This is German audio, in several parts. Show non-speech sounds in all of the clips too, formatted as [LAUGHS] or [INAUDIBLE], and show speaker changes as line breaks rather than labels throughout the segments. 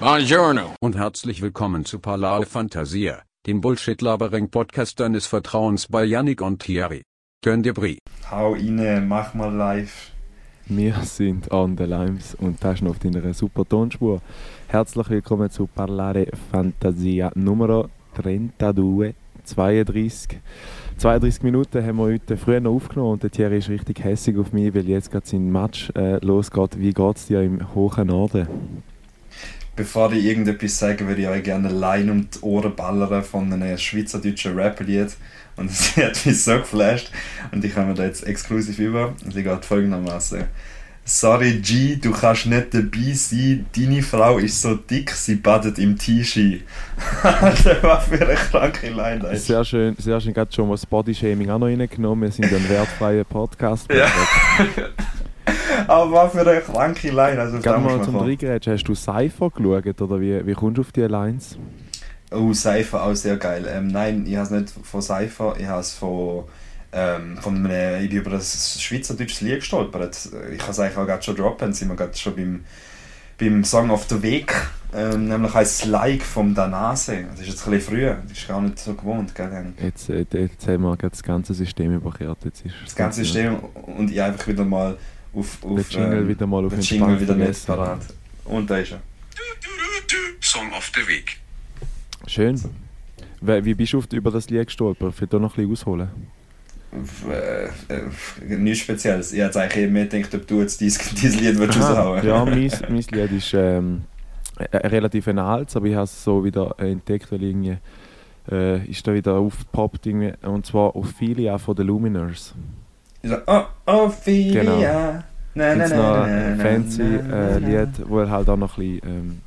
Buongiorno.
Und herzlich willkommen zu Palao Fantasia, dem Bullshit-Labering-Podcast deines Vertrauens bei Yannick und Thierry. Gönn dir Brie.
Hau rein, mach mal live.
Wir sind on the Limes und das ist noch auf deiner super Tonspur. Herzlich willkommen zu Parlare Fantasia Nummer 32, 32. 32 Minuten haben wir heute früher noch aufgenommen und der Thierry ist richtig hässig auf mich, weil jetzt gerade sein Match äh, losgeht. Wie geht es dir im hohen Norden?
Bevor ich irgendetwas sage, würde ich euch gerne Line um die Ohren ballern von einem schweizerdeutschen Rap-Lied. Und [LAUGHS] es hat mich so geflasht. Und ich habe mir da jetzt exklusiv über. Und sie geht folgendermaßen. Sorry G, du kannst nicht dabei sein. Deine Frau ist so dick, sie badet im T-Shirt. das war für eine kranke Line. das
Sehr schön, sehr schön, gerade schon mal das Bodyshaming auch noch reingenommen. Wir sind ein wertfreier Podcast.
Ja. [LAUGHS] [LAUGHS] Aber was für eine kranke Line. Also, muss
mal zum. Reingerätschen, hast du Cypher geschaut oder wie, wie kommst du auf die Lines?
Oh, Cypher auch sehr geil. Ähm, nein, ich habe es nicht von Cypher, ich habe es von, ähm, von einem, ich bin über das schweizerdeutsches Lied gestolpert. Ich kann es eigentlich auch gerade schon droppen, sind wir gerade schon beim, beim Song auf der Weg, ähm, nämlich heißt Like vom Danase. Das ist jetzt ein bisschen früher, das ist gar nicht so gewohnt, gell?
Jetzt, jetzt haben wir das ganze System überkehrt. Jetzt ist
Das ganze System und ich einfach wieder mal auf, auf
Der Jingle
ähm,
wieder mal auf
den Jingle wieder nicht parat. Und da ist er.
Song auf der Weg.
Schön. Wie bist du auf, über das Lied gestolpert? Will da noch ein bisschen ausholen.
Äh, äh, nichts Spezielles. Ich hätte eigentlich mehr gedacht, ob du jetzt dieses, [LAUGHS] dieses Lied würdest
Aha,
raushauen
ja, mein, [LAUGHS] mein Lied ist ähm, äh, relativ ein altes, aber ich habe es so wieder entdeckt, weil irgendwie äh, ist da wieder aufgepoppt irgendwie, und zwar Ophelia von den Luminers.
Ich so, oh, Ophelia.
Genau.
Na, na, na,
noch ein fancy äh, Lied, wo halt auch noch ein bisschen ähm,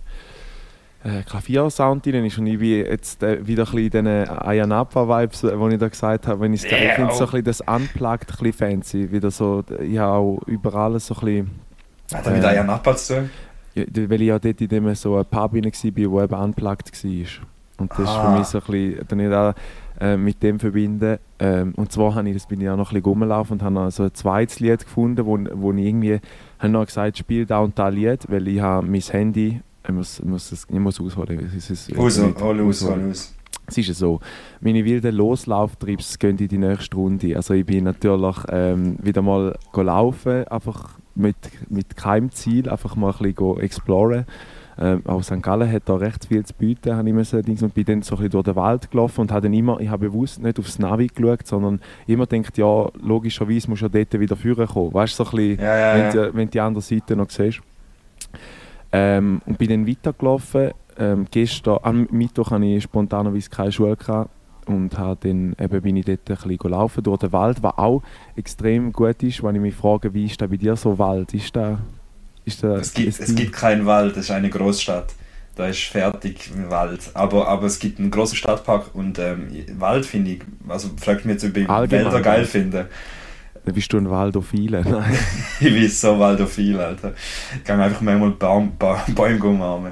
äh, Klaviersound drin ist und ich bin jetzt äh, wieder ein bisschen in diesen Ayanapa-Vibes, äh, wo ich da gesagt habe, wenn
Yeah,
ich finde so
oh.
ein bisschen das Unplugged ein bisschen fancy, wieder so, ich habe auch überall so ein bisschen
Hat er mit
Äh,
Aya Nappa zu tun?
Ja, weil ich ja dort in dem so ein Pub war, wo eben unplugged war. Und das ist
Ah.
für mich so ein bisschen, äh, mit dem verbinden. Ähm, und zwar habe ich, das bin ich auch noch ein bisschen rumgelaufen und habe noch so ein zweites Lied gefunden, wo, wo ich irgendwie, habe noch gesagt, spiel da und da Lied, weil ich habe mein Handy, ich muss, muss, es- ich muss ausholen. Es ist,
Raus,
nicht
hol aus, hol aus.
Es ist ja so, meine wilden Loslauftrips gehen in die nächste Runde. Also ich bin natürlich ähm, wieder mal laufen, einfach mit, mit keinem Ziel, einfach mal ein bisschen exploren. Ähm, auch St. Gallen hat da recht viel zu bieten, habe ich müssen, und bin dann so ein bisschen durch den Wald gelaufen und habe dann immer, ich habe bewusst nicht aufs Navi geschaut, sondern immer gedacht, ja, logischerweise musst du ja dort wieder führen kommen. Weißt du, so ein bisschen,
Ja, ja,
wenn,
ja.
du, wenn du die andere Seite noch siehst. Ähm, und bin dann weitergelaufen. Ähm, gestern, am Mittwoch hatte ich spontanerweise keine Schule gehabt und habe dann, eben bin ich dort ein bisschen gelaufen durch den Wald, was auch extrem gut ist, wenn ich mich frage, wie ist da bei dir so Wald? Ist da, ist da,
Es gibt,
ist
es gibt keinen Wald, das ist eine Großstadt. Da ist fertig Wald. Aber, aber es gibt einen großen Stadtpark und ähm, Wald finde ich, also fragt mich jetzt, ob ich
Allgemein.
Wälder geil finde.
bist du ein Waldophile? [LAUGHS] Nein.
Ich bin so waldophil, Alter. Ich kann einfach manchmal Baum, ba Bäume umarmen.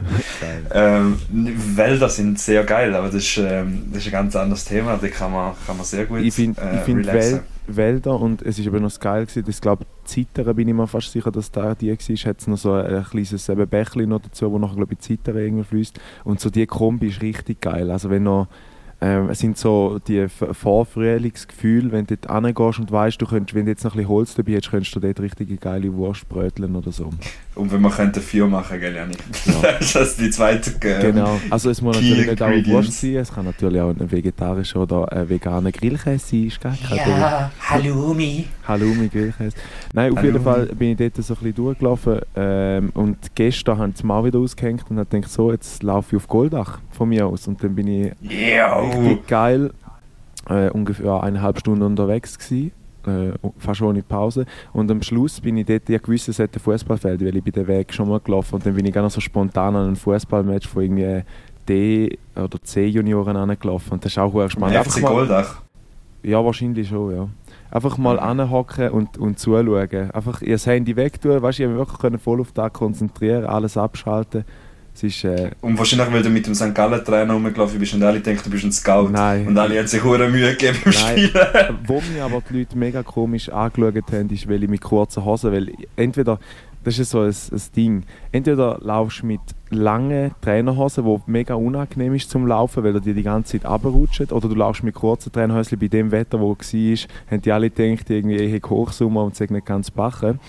Ähm, Wälder sind sehr geil, aber das ist, ähm, das ist ein ganz anderes Thema. Da kann man, kann man sehr gut
ich finde
äh,
find
relaxen.
Wäl Wälder und es ist aber noch geil gewesen, das glaube Zittern bin ich mir fast sicher, dass da die war, hat es noch so ein, ein kleines eben noch dazu, wo nachher glaube ich Zittern irgendwie fließt. Und so die Kombi ist richtig geil, also wenn noch ähm, es sind so die Vorfrühlingsgefühle, wenn du dort hingehst und weißt, du könntest, wenn du jetzt noch ein bisschen Holz dabei hättest, könntest du dort richtige geile Wurst bröteln oder so.
Und wenn man könnte Feuer machen, gell, Janik?
Ja. [LAUGHS]
das ist die zweite. Ähm,
Genau, also es muss natürlich nicht auch. Wurst sein, es kann natürlich auch ein vegetarischer oder ein veganer Grillkäse sein, ist gar kein Problem.
Ja, Halloumi.
Halloumi, Grillkäse. Nein, auf
Halloumi.
jeden Fall bin ich dort so ein bisschen durchgelaufen ähm, und gestern haben sie mal wieder ausgehängt und habe gedacht, so, jetzt laufe ich auf Goldach von mir aus und dann bin ich
Yeah!
richtig geil äh, ungefähr eineinhalb Stunden unterwegs gewesen, äh, fast ohne Pause und am Schluss bin ich dort, ich gewusst, es hat ein Fußballfeld, weil ich bin den Weg schon mal gelaufen und dann bin ich ganz so spontan an ein Fußballmatch von irgendwie D- oder C-Junioren angelaufen und das ist auch verdammt spannend. Einfach
FC Goldach.
ja, wahrscheinlich schon, ja. Einfach mal
Mhm.
anhocken und, und zuschauen. Einfach ihr Handy wegtun, weißt du, ich konnte mich wirklich voll auf das konzentrieren, alles abschalten. Es ist, äh,
Und wahrscheinlich, weil du mit dem St. Gallen-Trainer rumgelaufen bist und alle denken, du bist ein Scout.
Nein.
Und alle haben sich hure Mühe gegeben beim
Nein.
Spielen. [LAUGHS]
wo mir aber die Leute mega komisch angeschaut haben, ist, weil ich mit kurzen Hosen, weil entweder Das ist so ein, ein Ding. Entweder laufst du mit langen Trainerhosen, die mega unangenehm ist zum Laufen, weil er dir die ganze Zeit runterrutscht, oder du laufst mit kurzen Trainerhosen. Bei dem Wetter, wo es war, haben die alle gedacht, irgendwie, ich habe Hochsommer und es nicht ganz bachen.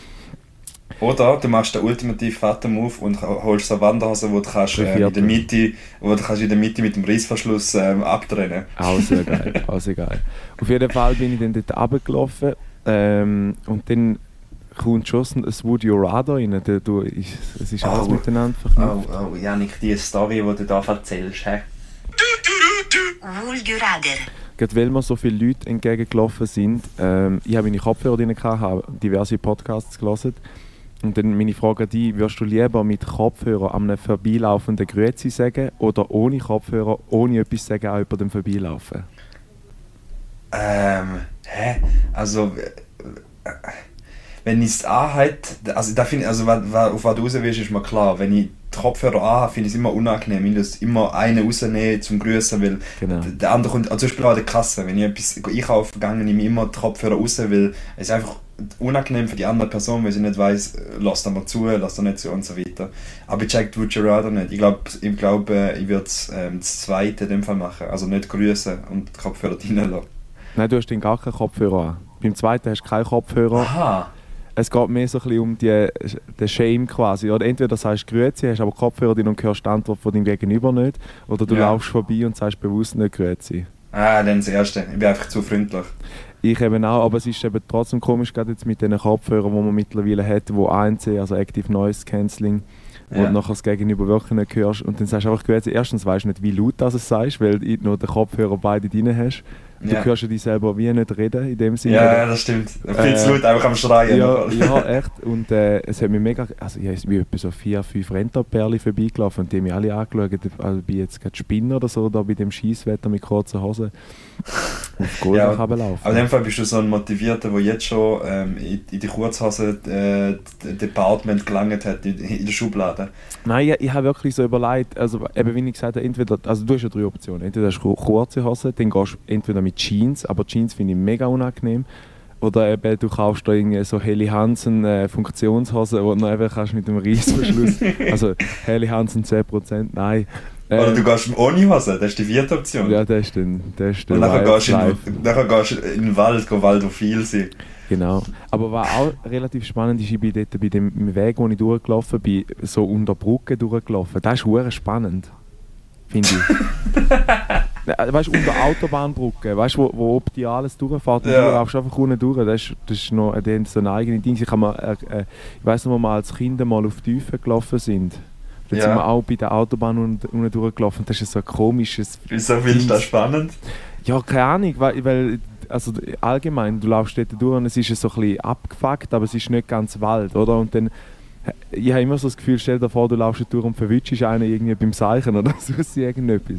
Oder du machst den ultimativen Vater-Move und holst so eine Wanderhose, wo du kannst, äh, in der Mitte, wo du kannst in der Mitte mit dem Reissverschluss ähm, abtrennen.
Auch sehr geil, [LAUGHS] auch sehr geil. Auf jeden Fall bin ich dann dort runtergelaufen ähm, und dann kommt schon ein Would You Rather rein. Du, du, ich, es ist alles
Oh.
miteinander verknüpft.
Oh, oh, Janik, die Story, die du da erzählst, hä?
Would you rather?
Gerade weil mir so viele Leute entgegengelaufen sind, ähm, ich habe meine Kopfhörer drin, gehabt, habe diverse Podcasts gelesen. Und dann meine Frage an dich, würdest du lieber mit Kopfhörer an einem vorbeilaufenden Grüezi sagen oder ohne Kopfhörer, ohne etwas sagen, auch über dem Vorbeilaufen?
Ähm, hä? Also, wenn ich es anhabe, also, da find, also auf was du raus willst, ist mir klar. Wenn ich die Kopfhörer anhabe, finde ich es immer unangenehm. Ich muss immer einen rausnehmen zum Grüßen, weil
Genau.
der andere kommt, also zum Beispiel an der Kasse, wenn ich etwas einkaufen gehe, ich immer die Kopfhörer raus, weil es ist einfach unangenehm für die andere Person, weil sie nicht weiss, äh, lass da mal zu, lass da nicht zu und so weiter. Aber ich check Would You Rather nicht. Ich glaube, ich, glaub, ich würde ähm, das zweite in dem Fall machen. Also nicht grüßen und die Kopfhörer [LAUGHS] reinlassen.
Nein, du hast dann gar keinen Kopfhörer an. Beim zweiten hast du keinen Kopfhörer.
Aha.
Es geht mehr so ein bisschen um die, den Shame quasi. Oder entweder sagst du Grüezi, hast aber Kopfhörer drin und hörst die Antwort von deinem Gegenüber nicht. Oder du
Ja.
laufst vorbei und sagst bewusst nicht Grüezi.
Ah, dann das erste. Ich bin einfach zu freundlich.
Ich eben auch, aber es ist eben trotzdem komisch, gerade jetzt mit den Kopfhörern, die man mittlerweile hat, wo ANC, also Active Noise Cancelling,
Ja.
du nachher das Gegenüber wirklich nicht hörst. Und dann sagst du einfach. Erstens weißt du nicht, wie laut das es sagst, weil du nur den Kopfhörer beide drin hast. Du
Ja.
hörst ja dich selber wie nicht reden in dem Sinne.
Ja, das stimmt. Viel
Äh,
zu laut, einfach am Schreien.
Ja, ja, echt. Und äh, es hat mich mega. Also, ich bin etwa so vier, fünf Renterperle vorbeigelaufen und die haben mich alle angeschaut. Also, bin jetzt gerade Spinner oder so, da bei dem Schießwetter mit kurzen Hosen [LAUGHS] auf Gold
Ja,
ja, laufen.
Aber in dem Fall bist du so ein Motivierter, der jetzt schon ähm, in, in die Kurzhose äh, Department gelangt hat, in, in der Schublade.
Nein, ich, ich habe wirklich so überlegt, also eben wie ich gesagt habe, entweder, also du hast ja drei Optionen. Entweder hast du kurze Hosen, dann gehst du entweder mit Jeans, aber Jeans finde ich mega unangenehm. Oder eben, du kaufst da irgendwie so Helly Hansen äh, Funktionshosen, wo du noch eben kannst mit dem Reissverschluss. [LAUGHS] also Helly Hansen 10%, nein.
Oder
Ähm,
du gehst ohne Hose, das ist die vierte Option.
Ja, das ist dann, das ist
Und
dann
nachher gehst, in, nachher gehst du in den Wald, go Waldophil sein.
Genau. Aber was auch relativ spannend ist, ich bin dort bei dem Weg, wo ich durchgelaufen bin, so unter Brücken durchgelaufen. Das ist hure spannend. Finde ich. [LAUGHS] Weißt du, unter Autobahnbrücken, weißt du, wo, wo durchfährt und
Ja.
du laufst einfach unten durch. Das ist, das ist noch äh, so ein eigenes Ding. Ich, kann mal, äh, äh, ich weiss noch, wo wir als Kinder mal auf die Tiefe gelaufen sind. Dann
Ja.
sind wir auch bei der Autobahn unten, unten durchgelaufen. Das ist so ein komisches
Wieso findest du das spannend?
ja, keine Ahnung, weil, weil also allgemein, du laufst dort durch und es ist so ein bisschen abgefuckt, aber es ist nicht ganz Wald, oder? Und dann, ich habe immer so das Gefühl, stell dir vor, du laufst durch und verwünschst einen irgendwie beim Seichen oder [LAUGHS] sonst irgendetwas.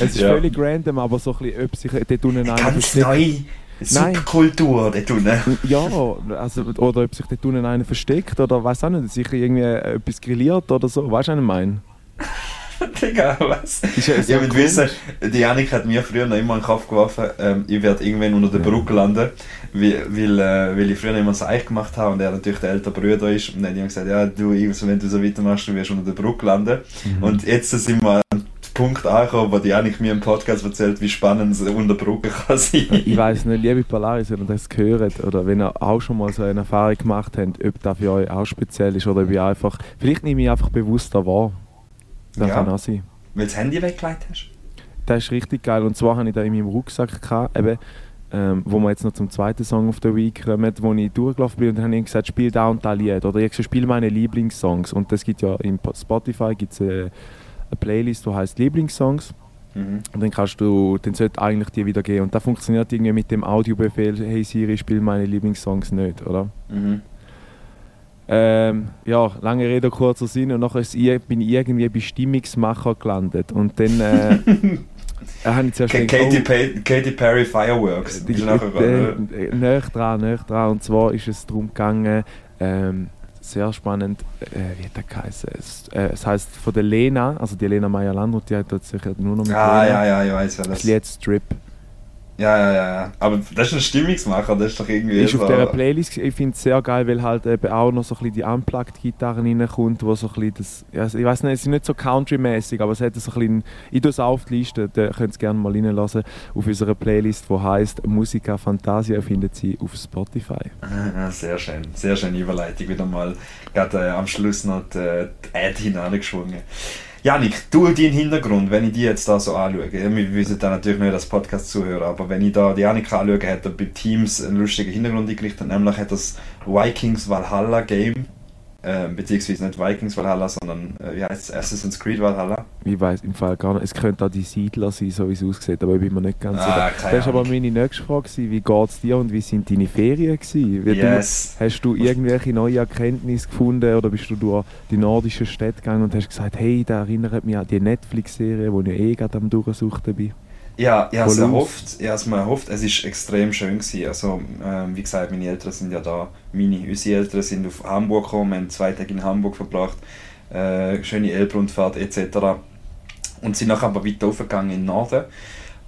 Es ist
Ja.
völlig random, aber so ein bisschen, ob sich dort unten einer
Ganz neu. Subkultur dort unten.
Ja, also, oder ob sich dort unten einer versteckt oder weiß auch nicht, sich irgendwie etwas grilliert oder so, weißt du, was ich meine? [LAUGHS]
Digga, was?
Ist ja
ich will
komisch.
wissen, die Janik hat mir früher noch immer in den Kopf geworfen, ähm, ich werde irgendwann unter der Brücke landen, weil, weil, äh, weil ich früher immer so Eich gemacht habe und er natürlich der ältere Bruder ist. Und dann hat jemand gesagt, ja, du, wenn du so weitermachst, du wirst unter der Brücke landen.
Mhm.
Und jetzt sind wir Punkt angekommen, wo die Janik mir im Podcast erzählt, wie spannend es unter Brücke kann sein.
Ich weiß nicht, liebe Polaris, wenn ihr das gehört oder wenn ihr auch schon mal so eine Erfahrung gemacht habt, ob das für euch auch speziell ist oder ob ihr einfach, vielleicht nehme ich einfach bewusster wahr. Das
Ja.
kann auch sein.
Weil du das Handy weggelegt hast.
Das ist richtig geil und zwar hatte ich da in meinem Rucksack, gehabt, eben, ähm, wo wir jetzt noch zum zweiten Song auf der Week kommen, wo ich durchgelaufen bin und dann habe ich gesagt, spiel da und da Lied oder ich spiele meine Lieblingssongs und das gibt ja in Spotify gibt's eine, eine Playlist, die heißt Lieblingssongs
Mhm.
Und dann kannst du, dann sollte eigentlich die wieder gehen. Und das funktioniert irgendwie mit dem Audiobefehl, hey Siri, spiel meine Lieblingssongs nicht, oder?
Mhm.
Ähm, ja, lange Rede, kurzer Sinn. Und nachher ist, ich- bin ich irgendwie bei Stimmungsmacher gelandet. Und dann äh, habe ich zuerst
Katy,
oh,
Katy Perry Fireworks.
äh,
äh,
näher dran, näher dran. Und zwar ist es darum gegangen, ähm, sehr spannend, äh, wie hat der geheißen? Es, äh, es heisst von der Lena, also die Lena Meyer-Landrut, die hat dort sicher nur noch mit
Ah,
Lena.
ja, ja, ich weiß ja.
Das
Das,
Lied Strip.
Ja, ja, ja, ja. Aber das ist ein Stimmungsmacher, das ist doch irgendwie
Ist auf dieser Playlist, ich finde es sehr geil, weil halt eben auch noch so ein bisschen die Unplugged-Gitarren reinkommt, wo so ein bisschen das, ja, ich weiß nicht, es ist nicht so country-mäßig, aber es hat so ein bisschen, ich tue es auf die Liste, da könnt ihr es gerne mal reinlassen, auf unserer Playlist, die heisst Musica Fantasia, findet sie auf Spotify.
Ah, Sehr schön, sehr schöne Überleitung. Wieder mal gerade äh, am Schluss noch die, äh, die Ad hineingeschwungen. Janik, du deinen Hintergrund, wenn ich die jetzt da so anschaue, wir wissen da natürlich nicht als Podcast zuhören, aber wenn ich da die Janik anschaue, hat er bei Teams einen lustigen Hintergrund eingerichtet, nämlich hat das Vikings Valhalla Game, äh, beziehungsweise nicht Vikings Valhalla, sondern äh, wie heißt es, Assassin's Creed Valhalla.
Ich weiß im Fall gar nicht, es könnte auch die Siedler sein, so wie es aussieht, aber ich bin mir nicht ganz
Ah,
sicher. Das war aber meine nächste Frage, wie geht es dir und wie sind deine Ferien gewesen? Wie
Yes.
du, hast du irgendwelche neue Erkenntnisse gefunden oder bist du durch die nordischen Städte gegangen und hast gesagt, hey, das erinnert mich an die Netflix-Serie, wo ich eh gerade am Durchsuchten bin?
Ja, ich habe es erhofft. Ich habe es mir erhofft. Es ist extrem schön gewesen. Also, ähm, wie gesagt, meine Eltern sind ja da. Meine, unsere Eltern sind auf Hamburg gekommen. Haben zwei Tage in Hamburg verbracht. Äh, schöne Elbrundfahrt etc. Und sind nachher aber weiter aufgegangen in den Norden.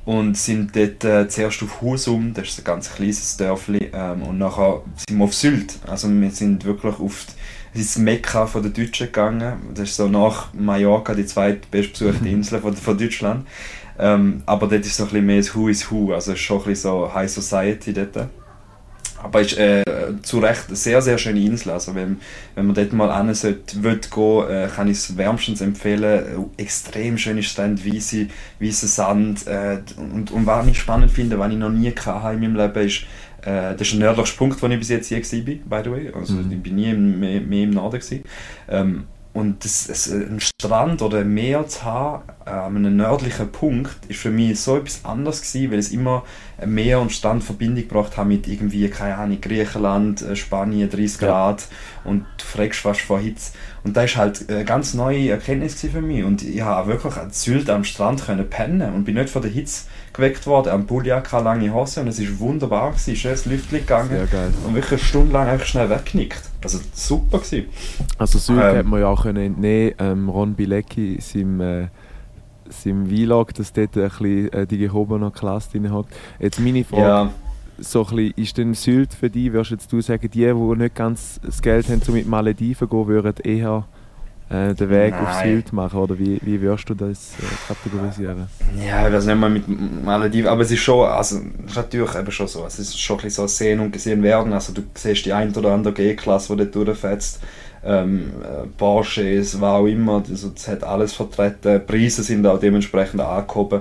Und sind dort äh, zuerst auf Husum, das ist ein ganz kleines Dörfli. Ähm, und nachher sind wir auf Sylt. Also wir sind wirklich auf ins Mekka von den Deutschen gegangen. Das ist so nach Mallorca die zweitbestbesuchte Insel von, von Deutschland. Ähm, aber dort ist so ein bisschen mehr das Who is Who, also es ist schon ein bisschen so High Society dort. Aber es ist äh, zu Recht eine sehr, sehr schöne Insel. Also wenn, wenn man dort mal hin sollte, will gehen, äh, kann ich es wärmstens empfehlen. Äh, Extrem schöne Strände, weisse, weisse Sand. Äh, und, und was ich spannend finde, was ich noch nie hatte in meinem Leben, ist, äh, das ist der nördlichste Punkt, wo ich bis jetzt je war, by the way. Also
Mhm.
ich bin nie mehr, mehr im Norden. Gewesen. Ähm, und das, das, ein Strand oder ein Meer zu haben, äh, an einem nördlichen Punkt, ist für mich so etwas anderes gewesen, weil es immer Meer und Strand Verbindung gebracht haben mit irgendwie, keine Ahnung, Griechenland, äh, Spanien, 30
Ja.
Grad und du fragst fast vor Hitze. Und das ist halt eine ganz neue Erkenntnis für mich. Und ich habe wirklich an Sylt am Strand können pennen und bin nicht von der Hitze geweckt worden. Am Pulljacke, lange Hose und es ist wunderbar gewesen, schönes Lüftchen gegangen
Sehr geil.
und wirklich eine Stunde lang einfach schnell weggenickt. Also super gewesen.
Also Sylt
Ähm.
hat man ja auch können entnehmen, ähm, Ron Bilecki, seinem, äh, seinem Vlog, dass dort ein bisschen äh, die gehobene Klasse drin hat. Jetzt meine Frage,
Ja,
so ein bisschen, ist denn Sylt für dich, würdest jetzt du sagen, die, die nicht ganz das Geld haben, um mit Malediven zu gehen, würden eher äh, den Weg auf
Nein.
Sylt machen? Oder wie, wie würdest du das äh, kategorisieren?
Ja, ich weiß nicht mal mit Malediven, aber es ist schon, also es ist natürlich eben schon so, es ist schon ein bisschen so sehen und gesehen werden, also du siehst die ein oder andere G-Klasse, die dort durchfetzt, ähm, äh, Porsches, was auch immer, das hat alles vertreten, Preise sind auch dementsprechend angehoben,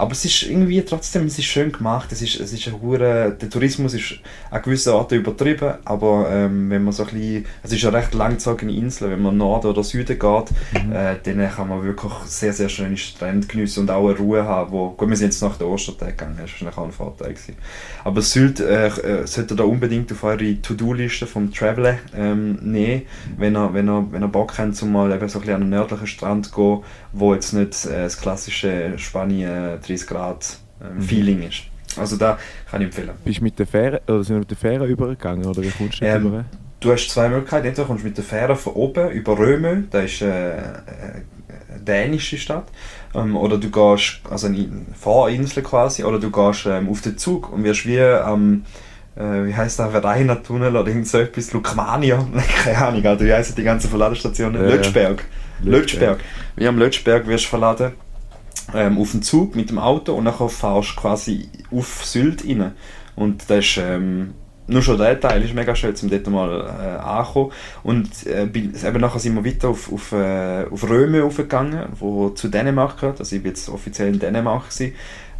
aber es ist irgendwie trotzdem, es ist schön gemacht, es ist, es ist ein hure, der Tourismus ist an gewissen Orten übertrieben, aber ähm, wenn man so ein bisschen, es ist eine recht langgezogene Insel, wenn man Norden oder Süden geht, äh, dann kann man wirklich sehr, sehr schöne Strände geniessen und auch eine Ruhe haben, wo, gut, wir sind jetzt nach der Ostertag gegangen, das war wahrscheinlich auch ein Vorteil gewesen. Aber Sylt äh, äh, sollte da unbedingt auf eure To-Do-Liste vom Traveler ähm, nehmen, wenn ihr, wenn, ihr, wenn ihr Bock habt, um mal eben so ein bisschen an einen nördlichen Strand zu gehen, wo jetzt nicht äh, das klassische Spanien 30 Grad ähm, Feeling ist. Also da kann ich empfehlen.
Bist du mit der Fähre, oder sind wir mit der Fähre übergegangen, oder wie kommst du
Ähm,
rüber?
Du hast zwei Möglichkeiten. Entweder kommst du mit der Fähre von oben über Röme, das ist äh, äh, eine dänische Stadt, ähm, oder du gehst, also eine Fahrinsel quasi, oder du gehst ähm, auf den Zug und wirst wie am, äh, wie heißt der, Verreiner Tunnel oder irgend so etwas, Lukmania, [LAUGHS] keine Ahnung, Alter, wie heißen die ganzen Verladestationen?
Ja, ja.
Lötschberg. Lötschberg. Wie am Lötschberg wirst du verladen ähm, auf den Zug mit dem Auto und nachher fahrst du quasi auf Sylt rein. Und das ist, ähm, nur schon der Teil ist mega schön, um dort mal äh, anzukommen. Und äh, bin, eben nachher sind wir weiter auf, auf, äh, auf Röme aufgegangen, wo zu Dänemark gehört. Also ich war jetzt offiziell in Dänemark. Gewesen.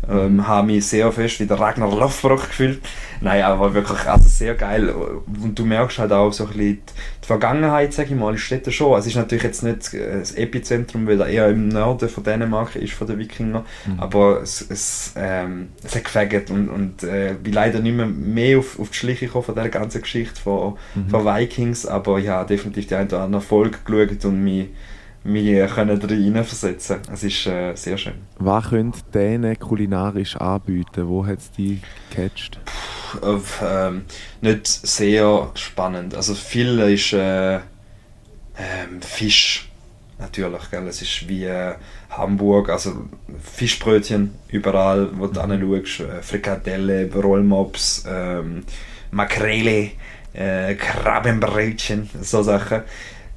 Ähm, habe mich sehr fest wie der Ragnar Lothbrok gefühlt. Nein, aber wirklich also sehr geil. Und du merkst halt auch so ein bisschen die, Vergangenheit, sage ich mal, ist dort schon. Es ist natürlich jetzt nicht äh, das Epizentrum, weil er eher im Norden von Dänemark ist, von den Wikinger. Aber es, es, ähm, es hat gefegt und, und äh, bin leider nicht mehr, mehr auf, auf die Schliche gekommen von dieser ganzen Geschichte von, von Vikings. Aber ich habe definitiv die eine oder andere Folge geschaut und mich, mich können da reinversetzen. Es ist äh, sehr schön.
Was können Dänen kulinarisch anbieten? Wo hat es dich gecatcht?
auf, ähm, nicht sehr spannend. Also viel ist äh, ähm, Fisch. natürlich. Gell? Es ist wie äh, Hamburg, also Fischbrötchen überall, wo du anschaust, äh, Frikadelle, Rollmops, ähm, Makrele, äh, Krabbenbrötchen, so Sachen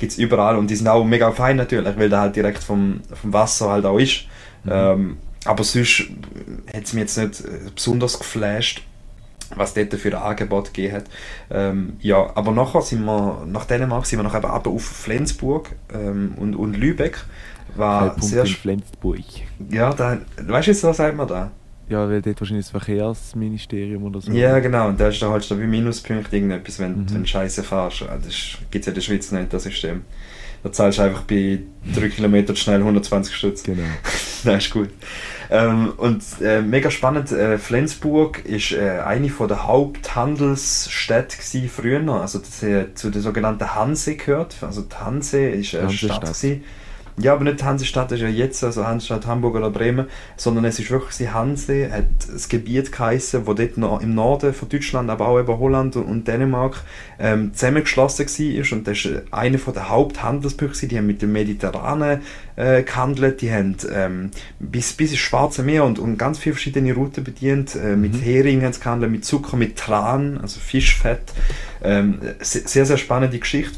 gibt es überall und die sind auch mega fein natürlich, weil der halt direkt vom, vom Wasser halt auch ist. Ähm, aber sonst hat es mich jetzt nicht äh, besonders geflasht, was dort für ein Angebot gegeben hat. Ähm, ja, aber nachher sind wir, nach Dänemark sind wir nachher runter auf Flensburg ähm, und, und Lübeck. War sehr,
in Flensburg.
ja, da, weißt du, was sagt man da?
Ja, weil dort wahrscheinlich das Verkehrsministerium oder so.
Ja, genau, und da ist da halt so wie Minuspunkt irgendetwas, wenn,
Mhm.
du Scheiße fährst. Das gibt es ja in der Schweiz nicht, das System. Da zahlst du einfach bei 3 Kilometern schnell 120 Stutz.
Genau. [LAUGHS]
das ist gut. Ähm, und äh, mega spannend, äh, Flensburg ist äh, eine von der Haupthandelsstädte früher. Also das, äh, zu der sogenannten Hanse gehört. Also die Hanse ist eine
Hansestadt.
Stadt gewesen. Ja, aber nicht die Hansestadt ist ja jetzt, also Hansestadt Hamburg oder Bremen, sondern es ist wirklich die Hanse, hat das Gebiet geheissen, wo dort noch im Norden von Deutschland, aber auch eben Holland und, Dänemark ähm, zusammengeschlossen war. Und das ist eine von der Haupthandelspunkte, die haben mit dem Mediterranen äh, gehandelt, die haben ähm, bis, bis ins Schwarze Meer und, und ganz viele verschiedene Routen bedient. Äh, mit Hering haben sie gehandelt, mit Zucker, mit Tran, also Fischfett. Ähm, se- sehr, sehr spannende Geschichte.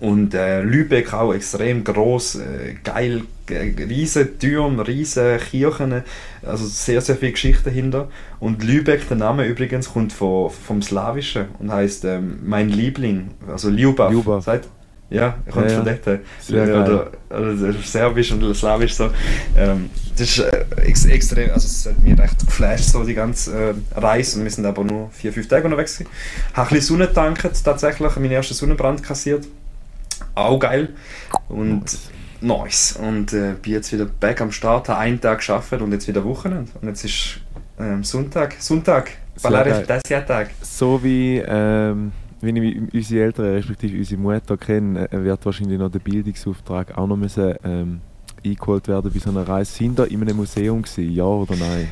Und äh, Lübeck auch extrem groß, äh, geil, äh, riesen Türme, riesen Kirchen, also sehr, sehr viel Geschichte dahinter. Und Lübeck, der Name übrigens, kommt von, vom Slawischen und heißt ähm, mein Liebling, also Ljubav.
Ljubav.
Sagt, ja, kommt
Ja,
von
ja.
dort. Ja,
geil.
Oder, oder Serbisch und Slawisch so. Ähm, das ist äh, ex extrem, also es hat mich recht geflasht, so die ganze äh, Reise. Und wir sind aber nur vier, fünf Tage unterwegs gewesen. Habe ein bisschen Sonne getankt, tatsächlich, meinen ersten Sonnenbrand kassiert. Auch geil. Und nice. Und äh, bin jetzt wieder back am Start, habe einen Tag gearbeitet und jetzt wieder Wochenende. Und jetzt ist ähm, Sonntag. Sonntag.
Geil.
Tag.
So wie, ähm, wie ich unsere Eltern, respektive unsere Mutter kenne, äh, wird wahrscheinlich noch der Bildungsauftrag auch noch müssen, ähm, eingeholt werden bei so einer Reise. Sind da in einem Museum gewesen, ja oder nein?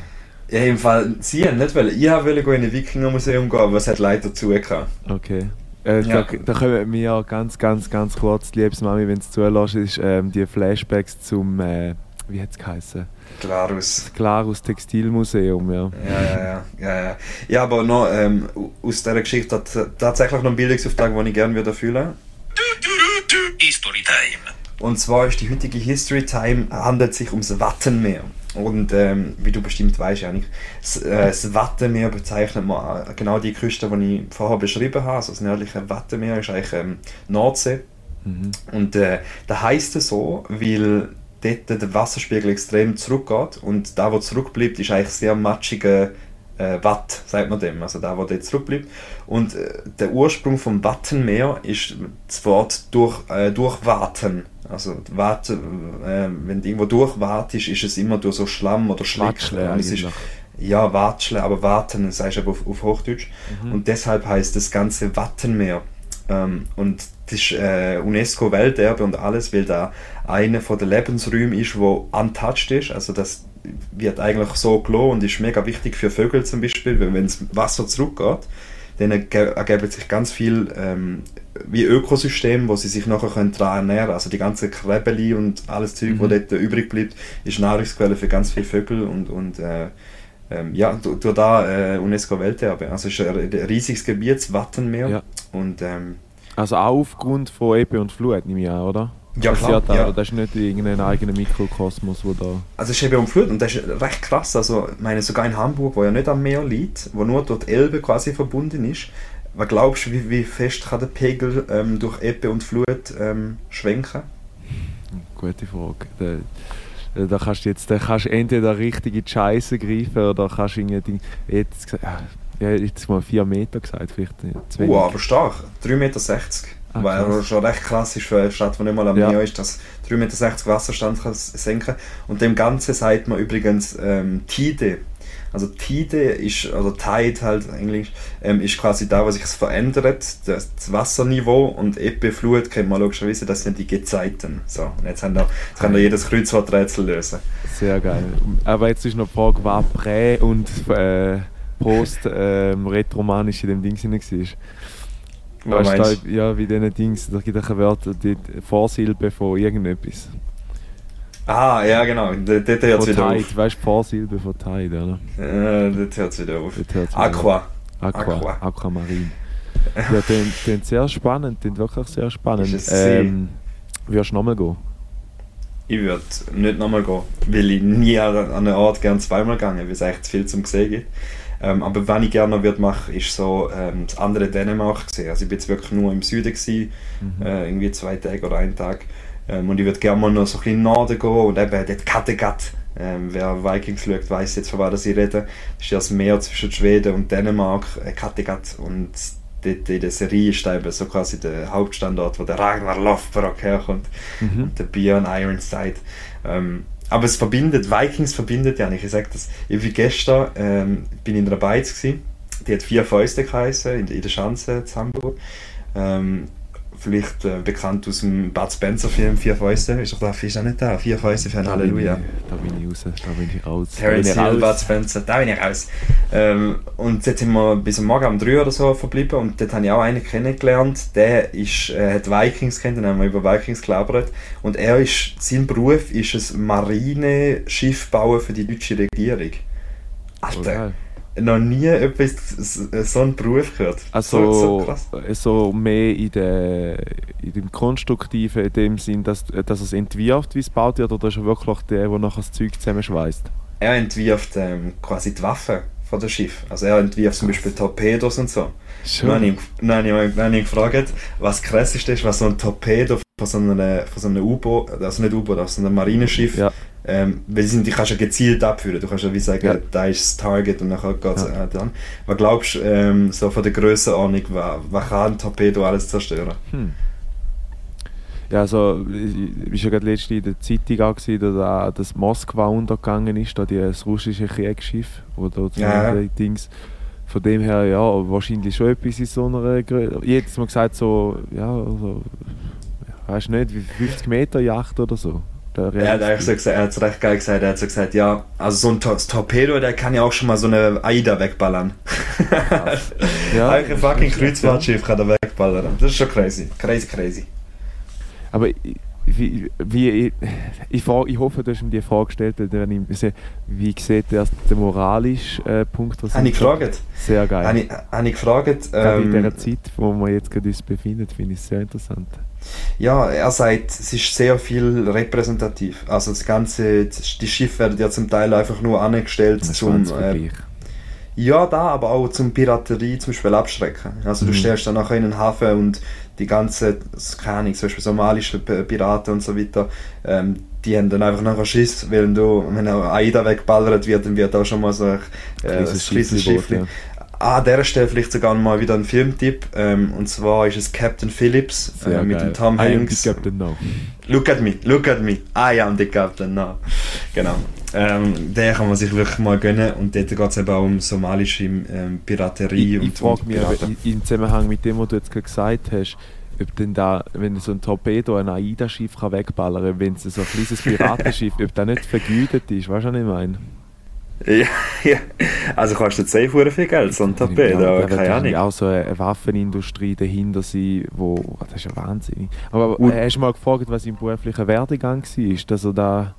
Ja, im Fall, sie haben nicht wollen. Ich wollte in ein Wikingermuseum gehen, aber es hat leider zu gehabt.
Okay. Äh,
Ja.
da, da kommen wir ja ganz, ganz, ganz kurz, liebes Mami, wenn du es zulässt, ist ähm, die Flashbacks zum, äh, wie hat es geheißen?
Klarus.
Klarus Textilmuseum, ja.
Ja, ja, ja, ja, ja. Ja, aber noch ähm, aus dieser Geschichte hat tatsächlich noch einen Bildungsauftrag, den ich gerne würde erfüllen
History Time.
Und zwar ist die heutige History Time handelt sich ums Wattenmeer. Und ähm, wie du bestimmt weißt, Janik, das, äh, das Wattenmeer bezeichnet man äh, genau die Küste, die ich vorher beschrieben habe. Also das nördliche Wattenmeer ist eigentlich ähm, Nordsee.
Mhm.
Und äh, da heißt es so, weil dort der Wasserspiegel extrem zurückgeht und da, wo zurückbleibt, ist eigentlich sehr matschiger äh, Watt, sagt man dem, also da, wo dort zurückbleibt. Und äh, der Ursprung vom Wattenmeer ist das Wort durch, äh, durchwaten. Also Watt, äh, wenn du irgendwo durchwatest, ist es immer durch so Schlamm oder Schlick.
Watschle
Und es ist,
eigentlich.
ja, Watschle, aber Warten, das heißt aber auf, auf Hochdeutsch. Und deshalb heißt das ganze Wattenmeer. Ähm, und das ist äh, UNESCO-Welterbe und alles, weil da einer von den Lebensräumen ist, wo untouched ist. Also das wird eigentlich so gelassen und ist mega wichtig für Vögel zum Beispiel, weil wenn das Wasser zurückgeht, dann erge- ergeben sich ganz viel ähm, wie Ökosystem, wo sie sich nachher können daran ernähren Also die ganze Krebeli und alles Zeug, wo dort übrig bleibt, ist Nahrungsquelle für ganz viele Vögel und, und äh, ähm, ja, du, du da äh, UNESCO-Welterbe. Also es ist ein riesiges Gebiet, das Wattenmeer.
Ja.
Und ähm,
Also auch aufgrund von Ebbe und Flut, nehme ich an, oder?
Ja, klar,
auch,
ja.
Das ist nicht irgendein eigener Mikrokosmos, wo da...
Also es ist eben umflutet und das ist recht krass. Also ich meine, sogar in Hamburg, wo ja nicht am Meer liegt, wo nur dort Elbe quasi verbunden ist, was glaubst du, wie, wie fest kann der Pegel ähm, durch Ebbe und Flut ähm, schwenken?
Gute Frage. Da, da kannst du jetzt da kannst du entweder richtig in die Scheiße greifen oder kannst du irgendwie... Jetzt, ja, jetzt mal 4 Meter gesagt, vielleicht äh, zu wenig.
Uh, aber stark. 3,60 Meter.
Ah,
weil
krass.
schon recht krass ist für eine Stadt, die nicht mal am
Ja.
Meer ist, dass 3,60 Meter Wasserstand kann senken Und dem Ganzen sagt man übrigens ähm, Tide. Also Tide ist, oder Tide halt Englisch, ähm, ist quasi da, wo sich verändert, das, das Wasserniveau und Ebbe, Flut kennt man logischerweise, das sind die Gezeiten. So, und jetzt, haben wir, jetzt kann da jedes Kreuzworträtsel lösen.
Sehr geil. Aber jetzt ist noch die Frage, was Prä- und äh, Post ähm, retromanisch in dem Ding war.
Was
Weißt du, ja, wie diesen Dings, da gibt es ein Wörter, die Vorsilbe von irgendetwas.
Ah, ja genau, dort hört es wieder
Tide,
auf.
weißt du, Vorsilbe von Tide, oder?
Äh, dort hört es wieder auf.
Dort hört's wieder
Aqua.
Aqua,
Aqua.
Aquamarin. Ja, klingt, klingt sehr spannend, klingt wirklich sehr spannend.
Ist es sehr.
Ähm, würdest du nochmal gehen?
Ich würde nicht nochmal gehen, weil ich nie an einen Ort gerne zweimal gegangen weil es echt zu viel zum Sehen gibt. Ähm, aber wenn ich gerne noch würde machen, ist so ähm, das andere Dänemark gesehen. Also ich bin jetzt wirklich nur im Süden gewesen, äh, irgendwie zwei Tage oder einen Tag. Ähm, und ich würde gerne mal noch so ein bisschen in den Norden gehen und eben dort Kattegat. Ähm, wer Vikings schaut, weiß jetzt, von was ich rede. Das ist ja das Meer zwischen Schweden und Dänemark, äh, Kattegat. Und dort in der Serie ist eben so quasi der Hauptstandort, wo der Ragnar Lothbrok herkommt
Mhm.
und der Björn Ironside. Ähm, aber es verbindet, Vikings verbindet ja nicht. Ich sage das, ich bin gestern ähm, bin in einer Beiz gewesen, die hat vier Fäuste geheißen, in, in der Schanze in Hamburg. Ähm, vielleicht äh, bekannt aus dem Bud Spencer Film Vier Fäuste. Ist doch da, ist auch nicht da? Vier Fäuste für ein
Da bin
Halleluja.
ich- Da bin ich raus, da bin ich raus.
Terence
Bin
Hill. Bud Spencer, da bin ich raus. Ähm, und dort sind wir bis am Morgen um 3 oder so verblieben und dort habe ich auch einen kennengelernt, der ist, äh, hat Vikings kennt, dann haben wir über Vikings gelabert und er ist, sein Beruf ist es Marineschiff bauen für die deutsche Regierung. Alter,
geil.
Noch nie etwas, so einen Beruf gehört.
Also
so, so krass.
so mehr in, der, in dem Konstruktiven, in dem Sinn, dass, dass es entwirft, wie es gebaut wird, oder ist er wirklich der, der nachher das Zeug zusammenschweißt?
Er entwirft ähm, quasi die Waffen von dem Schiff. Also er entwirft zum Beispiel Torpedos und so. Dann habe ich, dann habe ich, dann habe ich gefragt, was krass ist, was so ein Torpedo von so einem, von so einem U-Boot, also nicht U-Boot, also so einem Marineschiff,
Ja.
Ähm, weil die, sind, die kannst du ja gezielt abführen. Du kannst ja wie sagen,
Ja.
da ist das Target und dann geht es
Ja.
äh, dann. Was glaubst du, ähm, so von der Grössenordnung, was, was kann ein Torpedo alles zerstören?
Hm. Ja, also, ich war ja gerade letztens in der Zeitung auch, gewesen, dass, da- dass Moskau untergegangen ist, da die, das russische Kriegsschiff, so
Ja.
Dings. Von dem her, ja, wahrscheinlich schon etwas in so einer Größe. Jetzt mal gesagt, so, ja, also, weißt nicht, wie 50 Meter Yacht oder so. Der
Er hat eigentlich so gesagt, er hat es recht geil gesagt, er hat so gesagt, ja, also so ein Tor Torpedo, der kann ja auch schon mal so eine AIDA wegballern. [LAUGHS]
Ja,
Eigentlich ein fucking Kreuzfahrtschiff kann er wegballern. Das ist schon crazy. Crazy, crazy.
Aber ich- wie, wie, ich, frage, ich hoffe, du hast mir die Frage gestellt, weil dann ich sehe, wie sieht erst der moralische äh, Punkt was
Habe ich gefragt?
Sehr geil.
Habe ich, habe ich gefragt,
Gerade in
ähm,
dieser Zeit, wo wir jetzt gerade uns befinden, finde ich es sehr interessant.
Ja, er sagt, es ist sehr viel repräsentativ. Also das ganze, die Schiffe werden ja zum Teil einfach nur angestellt zum, äh, ja da, aber auch zum Piraterie zum Beispiel abschrecken. Also du
Mhm.
stellst dann nachher in den Hafen und die ganze, keine Ahnung, zum Beispiel somalische Piraten und so weiter, ähm, die haben dann einfach nachher Schiss, weil du, wenn auch AIDA wegballert wird, dann wird auch schon mal so ein, äh, ein
Kleines
Schiffli.
ja.
Ah, an dieser Stelle vielleicht sogar mal wieder ein Filmtipp. Ähm, und zwar ist es Captain Phillips äh, mit
geil.
dem Tom
I am
Hanks.
the Captain now.
Look at me, look at me. I am the Captain now. Genau. Ähm, den kann man sich wirklich mal gönnen. Und dort geht es eben auch um somalische ähm, Piraterie
Ich,
und,
ich frage
und
mich aber im Zusammenhang mit dem, was du jetzt gerade gesagt hast, ob denn da, wenn so ein Torpedo ein AIDA-Schiff wegballern kann, wenn es so ein kleines Piratenschiff, ob das nicht vergütet ist, weißt du, was ich meine?
Ja, ja. Also kostet safe verdammt viel Geld, so ein
Ja,
aber keine Ahnung.
auch so eine Waffenindustrie dahinter sein, wo, oh, das ist ja wahnsinnig. Aber
Und-
äh, hast du mal gefragt, was sein beruflicher Werdegang war, dass er da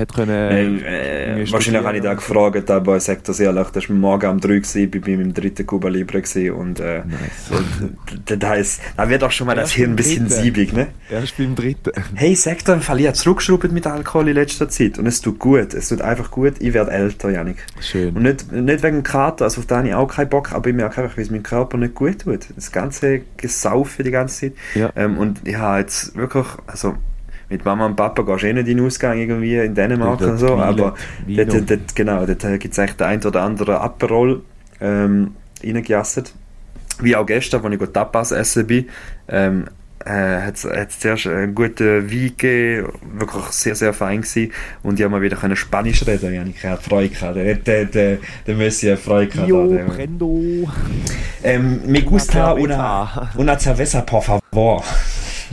hat können... Irgendwie
äh, wahrscheinlich habe ich da gefragt, aber ich sage das ehrlich, das war morgen um 3 gewesen, ich meinem dritten Cuba Libre gewesen und äh,
Nice. [LAUGHS]
da, da, ist, da wird auch schon mal das Hirn ein bisschen
dritten.
siebig, ne?
Erst beim dritten.
Hey, sag im Fall, ich habe zurückgeschraubt mit Alkohol in letzter Zeit und es tut gut, es tut einfach gut, ich werde älter, Janik.
Schön.
Und nicht, nicht wegen Kater, also auf den habe ich auch keinen Bock, aber ich merke einfach, wie es meinem Körper nicht gut tut. Das ganze Gesaufe die ganze Zeit.
Ja.
Ähm, und ich habe jetzt wirklich, also mit Mama und Papa gehst du eh nicht in den Ausgang irgendwie in Dänemark
Dort
und so,
Wieland,
aber
Vino.
dort, dort, genau, dort gibt es echt den ein oder anderen Aperol ähm, reingejasset. Wie auch gestern, als ich Tapas essen bin, ähm, äh, hat es zuerst einen guten Wein gegeben, wirklich sehr, sehr fein gewesen. Und ich habe mal wieder können Spanisch reden, Janik, ich hatte Freude gehabt. Der, der, der, der Messi hat Freude gehabt.
Yo,
der-
prendo.
ähm, me gusta
una,
una cerveza, por favor.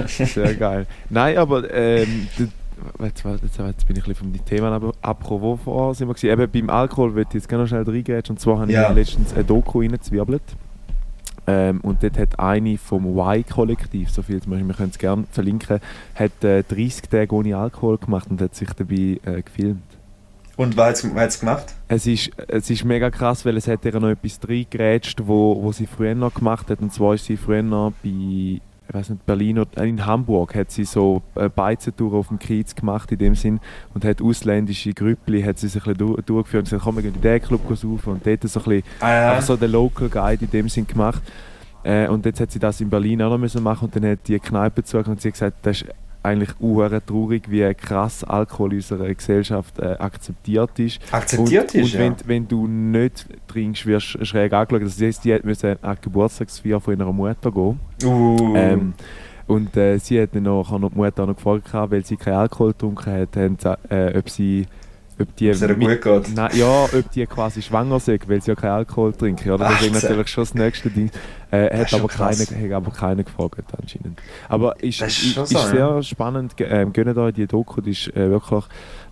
Sehr geil. Nein, aber ähm, jetzt, jetzt, jetzt bin ich ein bisschen vom Thema ab, apropos vor sind wir gewesen. Eben beim Alkohol würde ich jetzt gerne noch schnell reingehen. Und zwar habe
Ja.
ich letztens ein Doku reingezwirbelt. Ähm, und dort hat eine vom Y-Kollektiv, so viel zum Beispiel, wir können es gerne verlinken, hat äh, 30 Tage ohne Alkohol gemacht und hat sich dabei äh, gefilmt.
Und was hat es gemacht?
Es ist, es ist mega krass, weil es hat ihr noch etwas reingerätscht, wo, wo sie früher noch gemacht hat. Und zwar ist sie früher noch bei, ich weiß nicht, Berlin oder äh, in Hamburg hat sie so eine Beizentour auf dem Kiez gemacht in dem Sinn und hat ausländische Grüppli hat sie sich ein bisschen du- durchgeführt und gesagt, komm, wir gehen in den Club saufen und dort so ein bisschen
Ah, ja.
so den Local Guide in dem Sinn gemacht. Äh, und jetzt hat sie das in Berlin auch noch müssen machen und dann hat die Kneipe zu und sie hat gesagt, das ist eigentlich uhr traurig, wie krass Alkohol in unserer Gesellschaft äh, akzeptiert ist.
Akzeptiert
und,
ist,
und
ja.
wenn, wenn du nicht trinkst, wirst du schräg angeschaut. Das heisst, die musste an die Geburtstagsfeier von ihrer Mutter gehen.
Uh.
Ähm, und äh, sie hat dann noch, noch die Mutter noch gefragt, weil sie keinen Alkohol getrunken hat, haben, äh, ob sie ob die,
es
mit-
gut geht.
Nein, ja, ob die quasi schwanger sind, weil sie ja keinen Alkohol trinken. Oder? Das ist
18.
natürlich schon das nächste Ding. Äh, hat, aber keine, hat aber keinen gefragt anscheinend. Aber ist,
ist
ist,
schon
ist,
so, ja.
sehr spannend. Ähm, gönnt euch die Doku, die ist äh, wirklich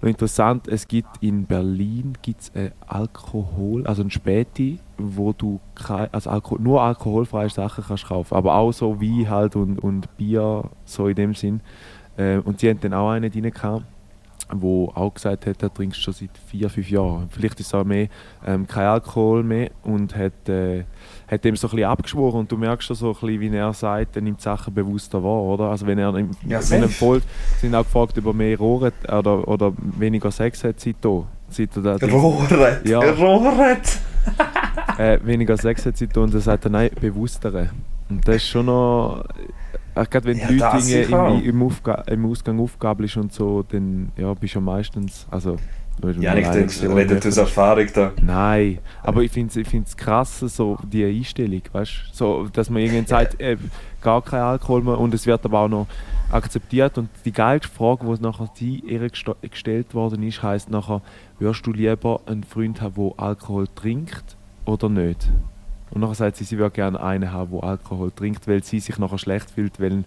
noch interessant. Es gibt in Berlin gibt's, äh, Alkohol, also ein Späti, wo du kein, also Alko nur alkoholfreie Sachen kannst kaufen. Aber auch so Wein halt und, und Bier, so in dem Sinn. Äh, und die haben dann auch einen drin gehabt wo auch gesagt hat, er trinkt schon seit vier, fünf Jahren. Vielleicht ist auch mehr ähm, kein Alkohol mehr und hat, äh, hat dem so ein bisschen abgeschworen und du merkst schon so ein bisschen, wie er sagt, er nimmt Sachen bewusster wahr, oder? Also wenn er im,
Ja,
wenn er folgt, sind auch gefragt, ob er mehr Rohre oder, oder weniger Sex hat seitdem. Seit er da-
Rohret!
Ja.
Rohret! [LAUGHS]
äh, weniger Sex hat seitdem und dann sagt er, nein, bewusstere. Und das ist schon noch... Äh, gerade wenn
Ja,
die Leute im, im, Aufga im Ausgang aufgabelst und so, dann ja, bist du ja meistens... Also,
Ja, nicht, redet aus Erfahrung da.
Nein, aber ich finde es ich find's krass, so die Einstellung, weißt so, dass man irgendwann sagt, äh, gar kein Alkohol mehr und es wird aber auch noch akzeptiert. Und die geilste Frage, die nachher sie ihr gestellt worden ist, heisst nachher, würdest du lieber einen Freund haben, der Alkohol trinkt oder nicht? Und nachher sagt sie, sie würde gerne einen haben, der Alkohol trinkt, weil sie sich nachher schlecht fühlt, wenn,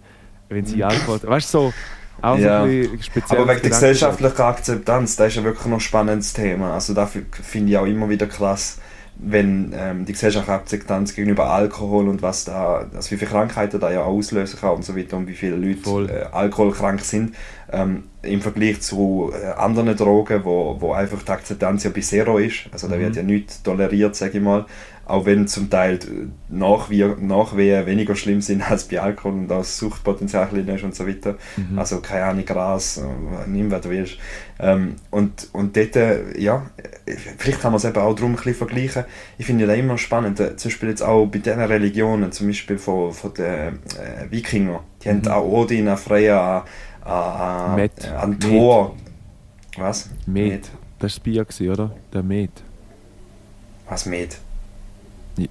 wenn sie Alkohol Weißt du, so, auch
Ja.
ein bisschen speziell.
Aber wegen der gesellschaftlichen Akzeptanz, das ist ja wirklich noch ein spannendes Thema. Also dafür finde ich auch immer wieder krass, wenn ähm, die gesellschaftliche Akzeptanz gegenüber Alkohol und was da, also wie viele Krankheiten da ja auslösen kann und so weiter und wie viele Leute äh, alkoholkrank sind, ähm, im Vergleich zu äh, anderen Drogen, wo, wo einfach die Akzeptanz ja bei Zero ist. Also da
Mhm.
wird ja nichts toleriert, sage ich mal. Auch wenn zum Teil die Nachwehen, weniger schlimm sind [LAUGHS] als bei Alkohol und das Suchtpotenzial ist und so weiter.
Mhm.
Also keine Ahnung, Gras, äh, nimm was du willst. Ähm, und, und dort, äh, ja, vielleicht kann man es eben auch darum ein bisschen vergleichen. Ich finde das immer spannend, äh, zum Beispiel jetzt auch bei diesen Religionen, zum Beispiel von, von den Wikinger, die haben auch Odin, an Freya, an, an,
Met.
an
Met.
Thor. Was?
Met. Das war das Bier, oder? Der Met.
Was Met?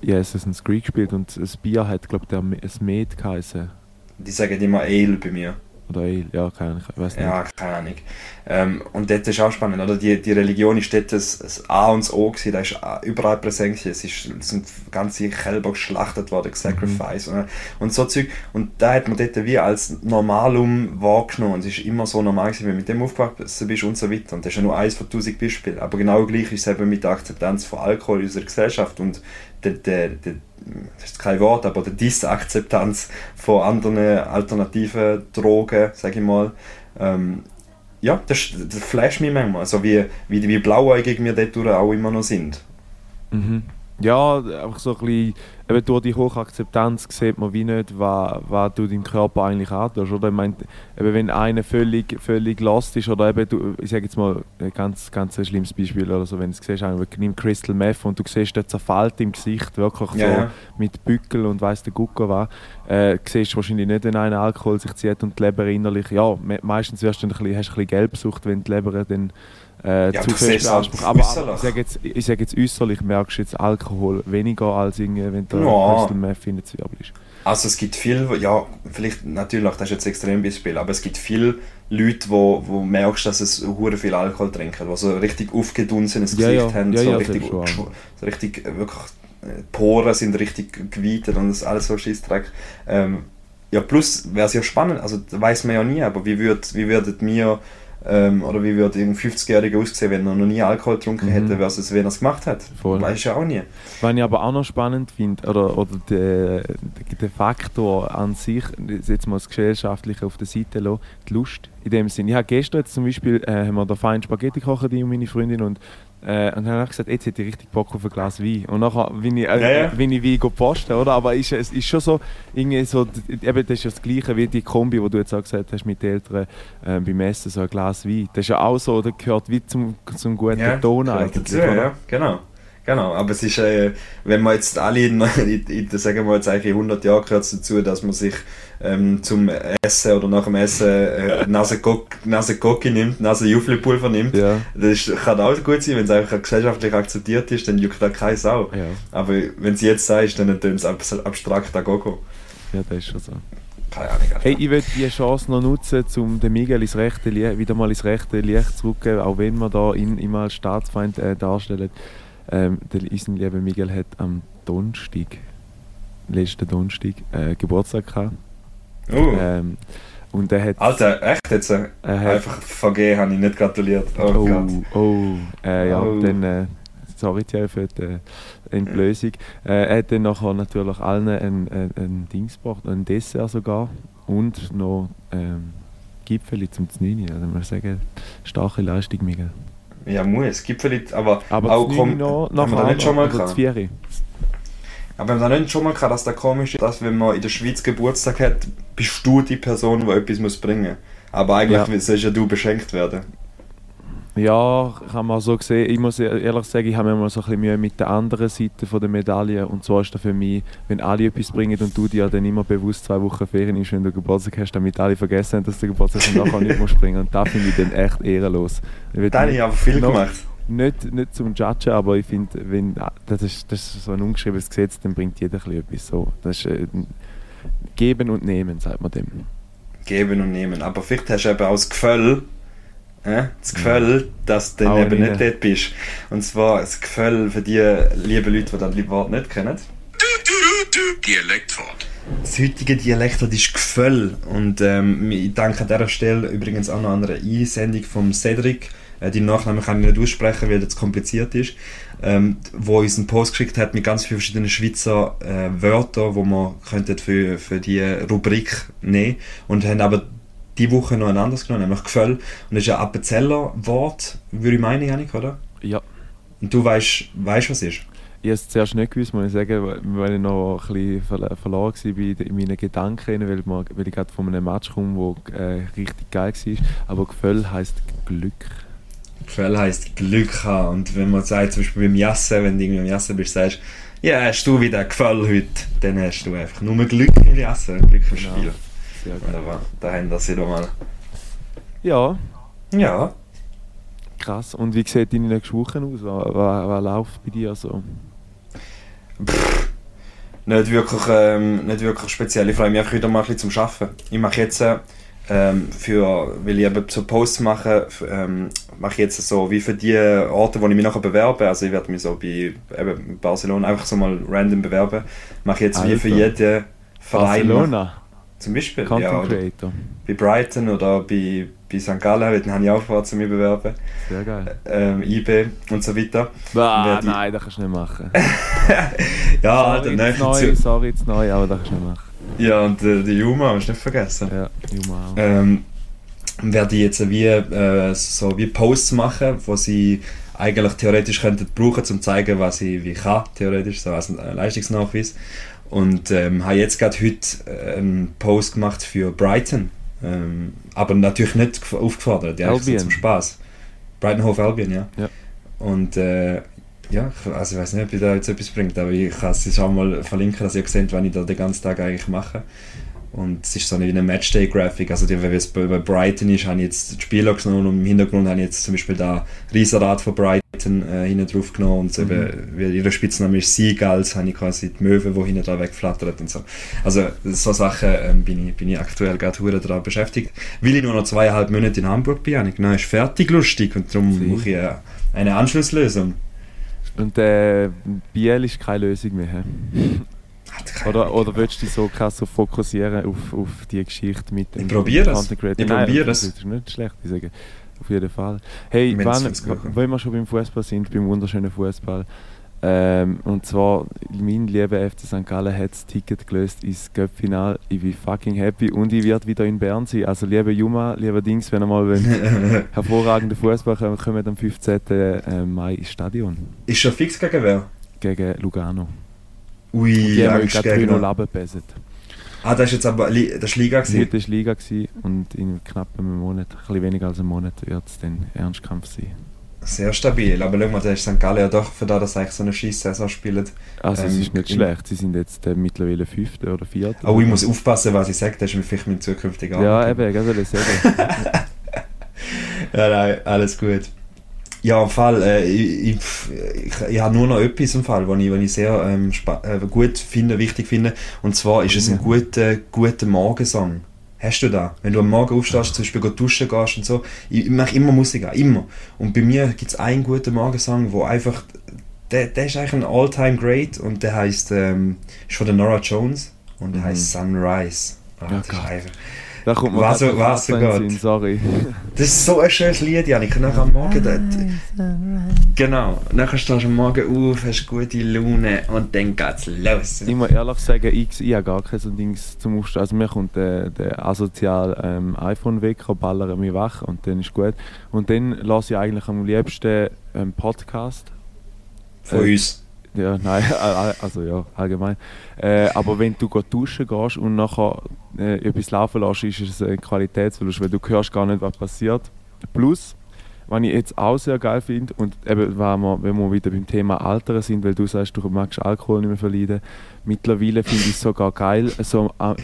Ja, Assassin's Creed gespielt und das Bier hat, glaube ich, das Met geheißen.
Die sagen immer Ale bei mir.
Oder Ale, ja, keine Ahnung, ich weiß nicht.
Ja, keine Ahnung. Ähm, und dort ist auch spannend, oder? Die, die Religion ist dort das, das A und das O gewesen, da ist überall präsent gewesen. Es, ist, es sind ganze Kälber geschlachtet worden, Sacrifice und, und so Zeug. Und da hat man dort wie als Normalum wahrgenommen. Und es ist immer so normal gewesen, wenn du mit dem aufgewachsen bist und so weiter. Und das ist ja nur eins von tausend Beispielen. Aber genau gleich ist es eben mit der Akzeptanz von Alkohol in unserer Gesellschaft und der, der, der das ist kein Wort, aber die Disakzeptanz von anderen alternativen Drogen, sage ich mal, ähm, ja, das, das flasht mich manchmal, so wie, wie, wie blauäugig wir dort auch immer noch sind.
Mhm. Ja, einfach so ein bisschen, eben durch die hohe Akzeptanz sieht man wie nicht, was, was du deinem Körper eigentlich antust, oder? Ich meine, eben wenn einer völlig, völlig lost ist, oder eben, du, ich sage jetzt mal ein ganz, ganz ein schlimmes Beispiel, oder so, wenn du es siehst, nimmt Crystal Meth und du siehst den Zerfalt im Gesicht, wirklich so
ja.
mit Bückel und weiss der Gucker was, äh, siehst du wahrscheinlich nicht, wenn einer Alkohol sich zieht und die Leber innerlich, ja, me meistens wirst du ein bisschen, hast du ein bisschen Gelbsucht, wenn die Leber dann äh,
Ja,
zu fest
siehst halt
beansprucht. Aber, aber ich sage jetzt, ich sag jetzt äußerlich, merkst du jetzt Alkohol weniger als irgendwie, wenn du
Ja.
Crystal Meth in der Zwiebel ist.
Also es gibt viel, ja, vielleicht natürlich, das ist jetzt ein Extrembeispiel, aber es gibt viele Leute, wo, wo merkst, dass es hure viel Alkohol trinken, die so richtig aufgedunsenes
Ja,
Gesicht
ja.
haben,
Ja,
so, richtig, so richtig äh, wirklich äh, Poren sind richtig geweitet und das alles so Scheissdreck. Ähm, ja, plus wäre es ja spannend, also weiß man ja nie, aber wie, würd, wie würdet wir Ähm, oder wie würde ein 50-Jähriger aussehen, wenn er noch nie Alkohol getrunken
Mhm.
hätte, versus wenn er es gemacht hat?
Voll.
Weiß ja auch nie.
Was ich aber auch noch spannend finde, oder, oder der, der Faktor an sich, jetzt mal das Gesellschaftliche auf der Seite lassen, die Lust in dem Sinn. Ich habe gestern jetzt zum Beispiel, äh, haben wir da fein Spaghetti gekocht, ich und meine Freundin, und, äh, und dann habe ich gesagt, jetzt hätte ich richtig Bock auf ein Glas Wein. Und nachher bin ich, äh,
Ja, ja.
bin ich Wein posten, oder? Aber ist, es ist schon so, irgendwie so, eben, das ist ja das Gleiche wie die Kombi, wo du jetzt auch gesagt hast, mit den Eltern äh, beim Essen, so ein Glas Wein. Das ist ja auch so, das gehört wie zum, zum guten Ton
gehört
eigentlich.
dazu, ja, genau. Genau, aber es ist, äh, wenn man jetzt alle, in, in, in, sagen wir jetzt eigentlich in 100 Jahren gehört es dazu, dass man sich ähm, zum Essen oder nach dem Essen äh, Nase Gocki nimmt, Nase Juffelpulver nimmt.
Ja.
Das ist, kann auch gut sein, wenn es einfach gesellschaftlich akzeptiert ist, dann juckt da keine Sau.
Ja.
Aber wenn sie jetzt sagst, dann tönt es abs- abstrakt an Gogo.
ja, das ist schon so.
Keine Ahnung. Alter.
Hey, ich würde diese Chance noch nutzen, um den Miguel ins rechte Licht, wieder mal ins rechte Licht zu rücken, auch wenn wir da ihn immer als Staatsfeind äh, darstellen. Ähm, der unser lieber Miguel hat am Donnerstag, letzten Donnerstag, äh, Geburtstag gehabt.
Oh.
Ähm, und er hat...
Alter, echt jetzt? Äh, einfach vergeben, habe ich nicht gratuliert. Oh,
oh,
Gott.
oh, äh, ja,
Oh.
dann... Äh, sorry Thierry für die Entblößung. Äh, er hat dann nachher natürlich allen ein, ein, ein Dings gebracht, ein Dessert sogar und noch ähm, Gipfeli zum Znini. Also man sagen, starke Leistung, Miguel.
Ja, muss. Gibt vielleicht, aber,
Aber
auch komm,
Znüni noch
haben wir da nicht schon mal gehabt? Aber wir haben da nicht schon mal gehabt, dass da komisch ist, dass wenn man in der Schweiz Geburtstag hat, bist du die Person, die etwas muss bringen muss. Aber eigentlich
Ja.
sollst ja du beschenkt werden.
Ja, kann man so sehen. Ich muss ehrlich sagen, ich habe mir mal so ein bisschen Mühe mit der anderen Seite von der Medaille. Und zwar ist das für mich, wenn alle etwas bringen und du dir dann immer bewusst zwei Wochen Ferien ist, wenn du Geburtstag hast, damit alle vergessen haben, dass du Geburtstag hast und nachher nicht musst bringen. Und das finde ich dann echt ehrenlos. Ich
Da habe ich aber viel gemacht.
Nicht, nicht zum Judgen, aber ich finde, wenn ah, das ist, das ist so ein ungeschriebenes Gesetz, dann bringt jeder ein bisschen etwas. So, das ist äh, Geben und Nehmen, sagt man dem.
Geben und nehmen. Aber vielleicht hast du eben auch das Gefühl, äh, das Gefühl, dass du dann
Auch
eben
nicht.
dort bist. Und zwar das Gefühl für die lieben Leute, die das liebe Wort nicht kennen.
Dialektwort.
Das heutige Dialektwort ist Gefühl. Und ähm, ich danke an dieser Stelle übrigens auch noch an einer Einsendung vom Cedric. Äh, die Nachnamen kann ich nicht aussprechen, weil das kompliziert ist. Ähm, wo uns einen Post geschickt hat mit ganz vielen verschiedenen Schweizer äh, Wörtern, wo man könnte für, für die Rubrik nehmen und haben aber die Woche noch ein anderes genommen, nämlich Gefühl. Und das ist ein Appenzeller Wort, würde ich meinen, Janik, oder?
Ja.
Und du weißt, weißt was es ist?
Ich habe es zuerst nicht gewusst, muss ich sagen, weil- ich noch ein bisschen verloren war in meinen Gedanken, weil, man, weil ich gerade von einem Match komme, der äh, richtig geil war. Aber Gefühl heisst Glück.
Gefühl heisst Glück haben. Und wenn man sagt, zum Beispiel beim Jassen, wenn du irgendwie im Jassen bist, sagst, ja, hast du wieder Gefühl heute, dann hast du einfach nur Glück im Jassen, Glück im
Genau. Sehr geil.
Wunderbar, da haben wir das wieder mal.
Ja,
Ja,
krass. Und wie sieht deine nächste Woche aus? Was, was, was läuft bei dir so?
nicht wirklich, ähm, nicht wirklich speziell. Ich freue mich einfach wieder mal ein bisschen zum Arbeiten. Ich mache jetzt, äh, ähm, für, weil ich eben so Posts mache, ähm, mache ich jetzt so wie für die Orte, wo ich mich nachher bewerbe. Also ich werde mich so bei eben Barcelona einfach so mal random bewerben. Mache ich jetzt wie für
Alter.
jeden Verein.
Barcelona,
Zum Beispiel.
Content
ja,
Creator.
bei Brighton oder bei, bei St. Gallen, weil dann habe ich auch vor, zu mir bewerben.
Sehr geil.
Ähm, IB und so weiter.
Ah,
die-
nein, das kannst du nicht machen. [LAUGHS]
Ja, Alter,
sorry,
nein,
neu, sorry, zu neu, aber das kannst du nicht machen.
Ja, und äh, die Juma hast du nicht vergessen.
Ja, Juma auch.
Ähm, werde ich jetzt wie, äh, so wie Posts machen, wo sie eigentlich theoretisch könnten brauchen, um zu zeigen, was ich wie kann, theoretisch, so als Leistungsnachweis. Und ähm, habe jetzt gerade heute einen Post gemacht für Brighton. Ähm, aber natürlich nicht gef- aufgefordert, ja,
Albion.
zum Spaß. Brighton Hove Albion, ja.
Ja.
Und äh, ja, ich- also ich weiß nicht, ob ich da jetzt etwas bringt, aber ich kann es auch mal verlinken, dass ihr seht, was ich da den ganzen Tag eigentlich mache. Und es ist so eine, eine Matchday-Grafik. Also, die, wenn es bei, bei Brighton ist, habe ich jetzt die Spieler genommen und im Hintergrund habe ich jetzt zum Beispiel da Riesenrad von Brighton äh, hinten drauf genommen. Und so
Mhm.
eben, weil ihre Spitzname ist Seagulls, habe ich quasi die Möwe, die hinten da wegflattert und so. Also, so Sachen ähm, bin, ich, bin ich aktuell gerade daran beschäftigt. Weil ich nur noch zweieinhalb Monate in Hamburg bin, habe ich genau, ist fertig lustig und darum
Sie.
mache ich äh, eine Anschlusslösung.
Und äh, Biel ist keine Lösung mehr. Oder, oder willst du dich so krass so fokussieren auf, auf die Geschichte mit dem
Ich probiere es.
Content Creator?
Ich probiere
das
es.
ist nicht schlecht, ich sage. Auf jeden Fall. Hey, wenn, wenn wir schon beim Fußball sind, beim wunderschönen Fußball, ähm, und zwar, mein lieber FC St. Gallen hat das Ticket gelöst ins Cup-Final. Ich bin fucking happy und ich werde wieder in Bern sein. Also, lieber Juma, lieber Dings, wenn ihr mal wollt, [LAUGHS] hervorragenden Fußball kommen, kommt am 15. äh, Mai ins Stadion
Ist schon fix gegen wer?
gegen Lugano.
Ui,
Die haben gerade 3-0
gegen.
abgebesset.
Ah, das ist jetzt aber das ist Liga gewesen.
Heute war Liga gewesen und in knapp einem Monat, ein bisschen weniger als einem Monat, wird es dann Ernstkampf sein.
Sehr stabil. Aber schau mal, da ist St. Gallen ja doch für das, dass sie eigentlich so eine Scheiss-Saison spielen.
Also es
Ähm,
ist nicht schlecht, sie sind jetzt äh, mittlerweile Fünfte oder Vierte.
Aber ich muss aufpassen, was ich sage, das ist mir vielleicht mein zukünftiger
Ja,
Arbeitgeber.
eben, ich wollte sagen. [LAUGHS]
Ja, nein, alles gut. Ja, im Fall, äh, ich, ich, ich, habe nur noch etwas im Fall, was ich, was ich sehr ähm, äh, gut finde, wichtig finde. Und zwar ist es ein guter, guter Morgensong. Hast du da? Wenn du am Morgen aufstehst, zum Beispiel duschen gehst und so, ich, ich mache immer Musik an, immer. Und bei mir gibt es einen guten Morgensong, wo einfach, der, der ist eigentlich ein All-Time Great und der heißt, ähm, ist von der Nora Jones und der
Mhm.
heißt Sunrise. Ah,
Ja,
das ist einfach,
Da kommt
Was
der
was geht.
Sinn, sorry. [LAUGHS]
Das ist so ein schönes Lied, Janik. Nachher am Morgen... Da, genau. Nachher stehst du am Morgen auf, hast gute Laune und dann geht's los.
Ich muss ehrlich sagen, ich, ich habe gar kein so Dings zum Aufstehen. Also mir kommt der, der asozial ähm, iPhone-Wecker, ballert mich wach und dann ist gut. Und dann lasse ich eigentlich am liebsten ähm, Podcast.
Von
Äh,
uns.
Ja, nein, [LAUGHS] also ja, allgemein. Äh, aber wenn du duschen gehst und nachher äh, etwas laufen lässt, ist es ein Qualitätsverlust, weil du hörst gar nicht, was passiert. Plus, was ich jetzt auch sehr geil finde, und eben, wenn wir, wenn wir wieder beim Thema Alter sind, weil du sagst, du magst Alkohol nicht mehr verleiden, mittlerweile finde ich es sogar geil, so am,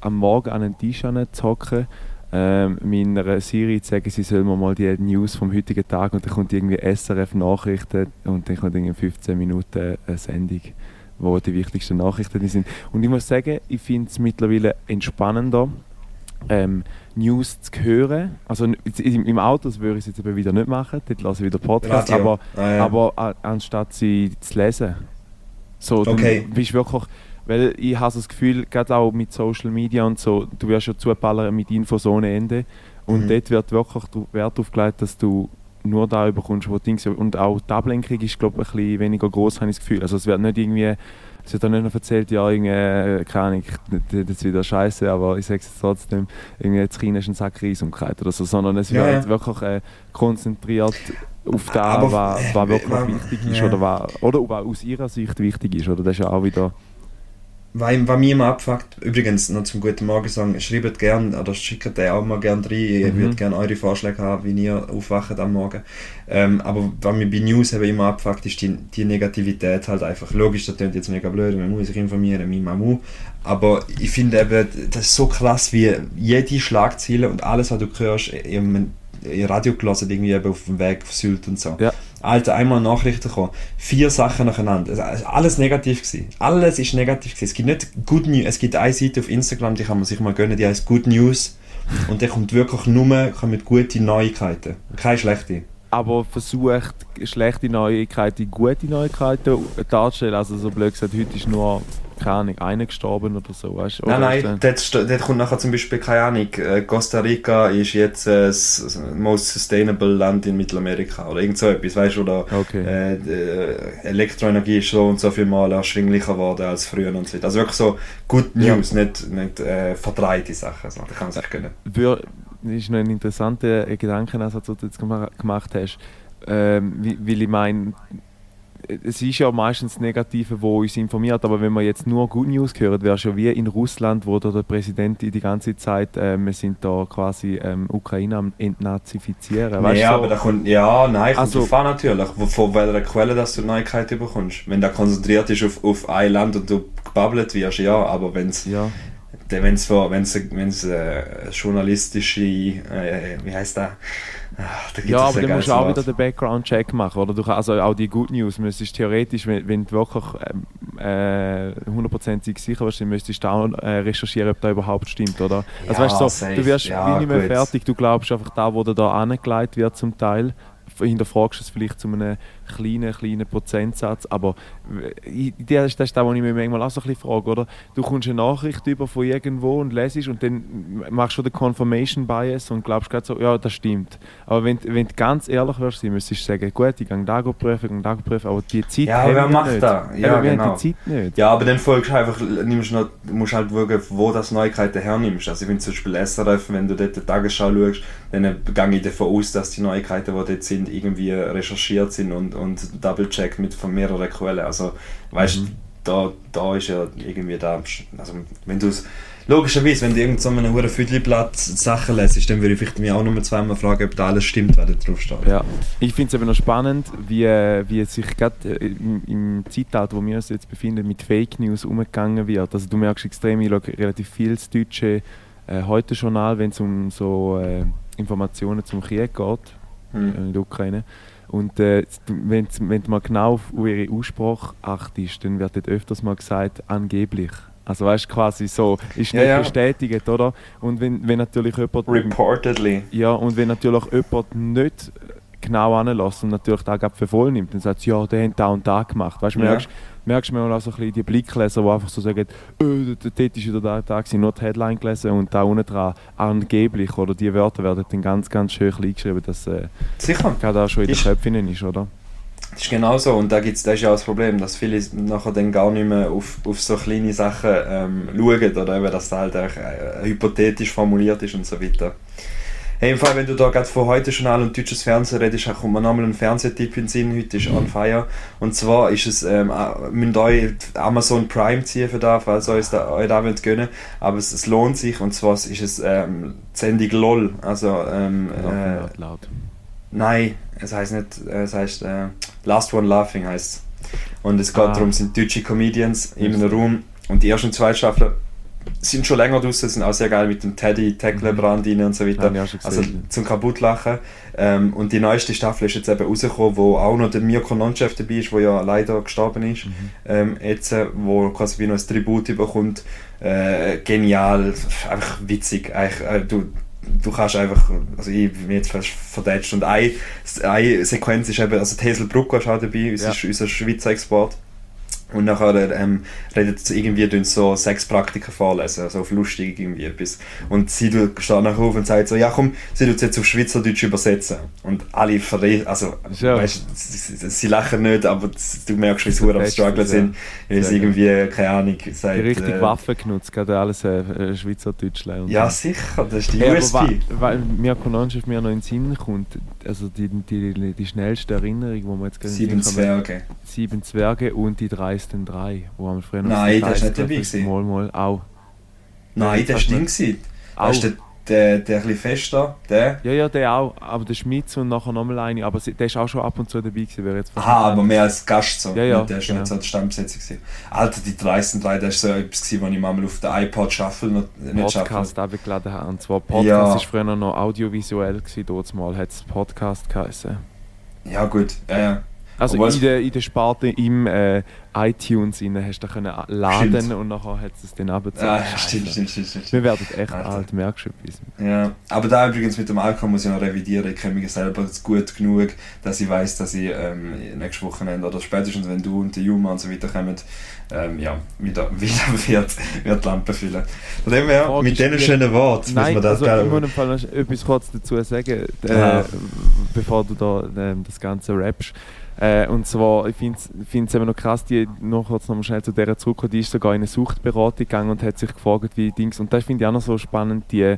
am Morgen an einen Tisch zu hocken, ähm, meiner Siri zu sagen, sie soll mir mal die News vom heutigen Tag und dann kommt irgendwie SRF Nachrichten und dann kommt irgendwie 15 Minuten eine Sendung, wo die wichtigsten Nachrichten sind. Und ich muss sagen, ich finde es mittlerweile entspannender, ähm, News zu hören. Also im, Auto würde ich es jetzt eben wieder nicht machen, dort lasse ich wieder Podcast,
Radio.
aber,
Ah, ja.
aber a- anstatt sie zu lesen. So,
Okay.
bist du wirklich, weil ich habe das Gefühl, gerade auch mit Social Media und so, du wirst ja zuballern mit Infos ohne Ende und
Mhm.
dort wird wirklich Wert aufgelegt, dass du nur da überkommst, wo Dings und auch die Ablenkung ist glaube ich ein bisschen weniger groß, habe ich das Gefühl. Also es wird nicht irgendwie, es wird dann nicht noch erzählt, ja irgendwie, äh, keine Ahnung, das ist wieder scheiße, aber ich sage es trotzdem, irgendwie jetzt China ist ein Sack Reis umgekehrt oder so, sondern es
Ja,
wird
ja.
wirklich äh, konzentriert auf das, was,
äh,
was wirklich
wa-
wichtig ist
ja.
oder, was, oder was aus ihrer Sicht wichtig ist. Oder das ist ja auch wieder.
Was, was mich immer abfuckt, übrigens noch zum guten Morgen sagen, schreibt gerne oder schickt den auch mal gerne rein. Ich
Mhm.
würde gerne eure Vorschläge haben, wie ihr aufwacht am Morgen. Ähm, aber was mich bei News eben immer abfuckt, ist die, die Negativität halt einfach. Logisch, das klingt jetzt mega blöd, man muss sich informieren, mein Mamu. Aber ich finde eben, das ist so krass, wie jede Schlagzeile und alles, was du hörst, im, im Radio gelassen, irgendwie eben auf dem Weg auf Sylt und so.
Ja.
Alter, einmal Nachrichten gekommen. Vier Sachen nacheinander. Ist alles negativ gewesen. Alles ist negativ gewesen. Es gibt nicht Good News. Es gibt eine Seite auf Instagram, die kann man sich mal gönnen, die heißt Good News. Und der kommt wirklich nur kommen gute Neuigkeiten. Keine schlechte.
Aber versucht, schlechte Neuigkeiten in gute Neuigkeiten darzustellen. Also, so blöd gesagt, heute ist nur, keine Ahnung, einer gestorben oder so. Weißt? du?
Nein, nein, dort, dort kommt nachher zum Beispiel, keine Ahnung, äh, Costa Rica ist jetzt äh, das most sustainable Land in Mittelamerika oder irgend so etwas, weißt du, oder
Okay.
äh, äh, Elektroenergie ist so und so viel mal erschwinglicher geworden als früher und so weiter. Also wirklich so Good
Ja.
News, nicht, nicht äh, verdreite Sachen, so. da kann man sich gönnen.
Ist noch ein interessanter Gedankenansatz, den du jetzt gema- gemacht hast. Ähm, weil ich meine, es ist ja meistens das Negative, wo uns informiert, aber wenn man jetzt nur Good News hört, wäre es ja wie in Russland, wo der Präsident die ganze Zeit, äh, wir sind da quasi ähm, Ukraine am entnazifizieren. Weißt
ja,
du,
aber da kommt, ja, nein, kommt
Also-
an natürlich, von welcher Quelle dass du Neuigkeiten bekommst. Wenn da konzentriert ist auf, auf ein Land und du gebabbelt wirst, ja, aber wenn es
ja.
Wenn es wenn's, wenn's, äh, journalistische, äh, wie heißt das? Ach, da
Ja, aber dann musst du auch wieder den Background-Check machen. Oder du, kann- also auch die Good News müsstest theoretisch, wenn, wenn du wirklich ähm, äh, hundertprozentig sicher bist, dann müsstest du auch äh, recherchieren, ob das überhaupt stimmt, oder? Also
Ja,
weißt du, so, du wirst
Ja,
nicht mehr
gut.
fertig, du glaubst einfach da, wo da angelegt wird zum Teil hinterfragst es vielleicht zu einem kleinen, kleinen Prozentsatz, aber äh, das ist das, was ich mir manchmal auch so ein bisschen frage, oder? Du kommst eine Nachricht über von irgendwo und lesest und dann machst du den Confirmation Bias und glaubst gerade so, ja, das stimmt. Aber wenn, wenn du ganz ehrlich wärst, müsstest du sagen, gut, ich gehe da prüfen, ich gehe da prüfen, aber die Zeit
Ja,
haben
wer macht das? Ja,
Eben, wir
genau.
die Zeit nicht.
Ja, aber dann folgst du einfach, nimmst noch, du musst halt schauen, wo das Neuigkeiten hernimmst. Also ich finde zum Beispiel SRF, wenn du dort die Tagesschau schaust, dann gehe ich davon aus, dass die Neuigkeiten, die dort sind, irgendwie recherchiert sind und, und double-checkt mit von mehreren Quellen. Also weißt
Mhm.
da, da ist ja irgendwie da, also wenn du es Logischerweise, wenn du irgend so einem hohen Viertelblatt Sachen lesest, dann würde ich vielleicht mich auch noch mal zweimal fragen, ob da alles stimmt, was da drauf steht.
Ja. Ich finde es eben noch spannend, wie, wie es sich gerade äh, im, im Zeitalter, wo wir uns jetzt befinden, mit Fake News umgegangen wird. Also du merkst extrem, ich schaue relativ viel das deutsche äh, Heute-Journal, wenn es um so äh, Informationen zum Krieg geht
Hm.
in der Ukraine. Und äh, wenn, wenn du mal genau auf ihre Aussprache achtest, dann wird dort öfters mal gesagt, angeblich. Also weißt du, quasi so, ist
Ja,
nicht
ja.
bestätigt, oder? Und wenn, wenn natürlich jemand...
Reportedly.
Ja, und wenn natürlich jemand nicht genau anlässt und natürlich da für voll nimmt, dann sagt ja, der hat da und da gemacht. Weißt du,
Ja.
merkst, merkst du mal auch so ein bisschen die Blickleser, die einfach so sagen, äh, dort ist wieder da, da gewesen, nur die Headline gelesen und da unten dran angeblich, oder die Wörter werden dann ganz, ganz schön klein geschrieben, dass äh,
Sicher.
gerade auch schon in den Köpfen ist, oder?
Das ist genau so. Und da gibt's, das ist ja auch das Problem, dass viele nachher dann gar nicht mehr auf, auf so kleine Sachen ähm, schauen oder eben, dass das halt auch, äh, hypothetisch formuliert ist und so weiter. Hey, im Fall, wenn du da gerade von heute Journal und deutsches Fernsehen redest, dann kommt mir nochmal ein Fernsehtipp in den Sinn. Heute ist on fire. Und zwar ist es, ähm, äh, müsst euch Amazon Prime ziehen für das, falls ihr euch da, euch da wollt gönnen. Aber es, es lohnt sich. Und zwar ist es ähm, die Sendung LOL. Also, ähm, äh,
laut.
Nein, es heißt nicht, es heißt äh, Last One Laughing heißt Und es geht
Ah.
darum, sind deutsche Comedians in einem. Raum und die ersten zweiten Staffeln sind schon länger draußen, sind auch sehr geil mit dem Teddy, Tacklebrand rein und so weiter.
Auch schon
Also zum Kaputtlachen. Ähm, und die neueste Staffel ist jetzt eben rausgekommen, wo auch noch der Mirko Nonchef dabei ist, der ja leider gestorben ist.
Mhm.
Ähm, jetzt, äh, wo quasi wie noch ein Tribut bekommt. Äh, genial, einfach witzig. Eigentlich, äh, du, du kannst einfach, also ich bin jetzt fast verdätscht. Und eine, eine Sequenz ist eben, also Hazel Brucker ist auch dabei, unser,
Ja.
unser Schweizer Export. Und nachher ähm, redet sie irgendwie tun so Sexpraktiken vorlesen, also auf lustig irgendwie etwas. Und sie steht nachher auf und sagt so, ja komm, sie tut es jetzt auf Schweizerdeutsch übersetzen. Und alle verreden, also
Ja.
weißt, sie, sie- lachen nicht, aber du merkst, wie sie am Struggle sind, weil sie irgendwie, keine Ahnung, sagt...
Die richtige
äh,
Waffe genutzt, gerade alles äh, äh, Schweizerdeutsch lernen.
Ja, sicher, das ist die
aber
USP.
weil mir Kononchef mir noch in den Sinn kommt, also die, die, die schnellste Erinnerung, wo wir jetzt gerade
Sieben
Sinn
Zwerge.
Sieben Zwerge und die dreisten drei, wo haben früher
Nein, das ist nicht
dabei
gewesen.
Mal, mal, auch.
Nein, der Sting
nicht.
gewesen.
Auch.
Weißt du, der, der ein bisschen fester, der...
Ja, ja, der auch, aber der Schmitz und nachher nochmal eine, aber der ist auch schon ab und zu dabei gewesen, wäre jetzt
Aha, aber mehr als Gast so.
Ja, ja,
Der ist
genau.
nicht so die Stammbesetzung. gewesen. Alter, die dreisten drei, das ist so etwas, gewesen, was ich mal auf der iPod Shuffle noch nicht schaffe.
Podcast abgeladen haben. Und zwar Podcast
Ja.
ist früher noch audiovisuell gewesen, dort mal hat es Podcast geheißen.
Ja gut, ja.
Also in der, in der Sparte im äh, iTunes rein hast du können laden
Stimmt.
und nachher hat es dann abgezogen.
Ah,
Scheiße.
stimmt, stimmt, stimmt, stimmt.
Wir werden echt
Alter.
alt, merkst du etwas.
Ja, aber da übrigens mit dem Alkohol muss ich noch revidieren. Ich kenne mich selber gut genug, dass ich weiß, dass ich ähm, nächstes Wochenende oder spätestens wenn du und der Juma und so weiter kommen, ähm, ja, wieder, [LAUGHS] wieder wird, wird die Lampe füllen. Von dem her, mit diesen schönen Worten
Nein,
muss man das
also ich muss im Fall noch etwas kurz dazu sagen, äh,
Ja.
bevor du da ähm, das Ganze rappst. Äh, und zwar, ich finde es eben noch krass, die, noch kurz noch schnell zu der zurückkommen, die ist sogar in eine Suchtberatung gegangen und hat sich gefragt, wie Dings, und das finde ich auch noch so spannend, die,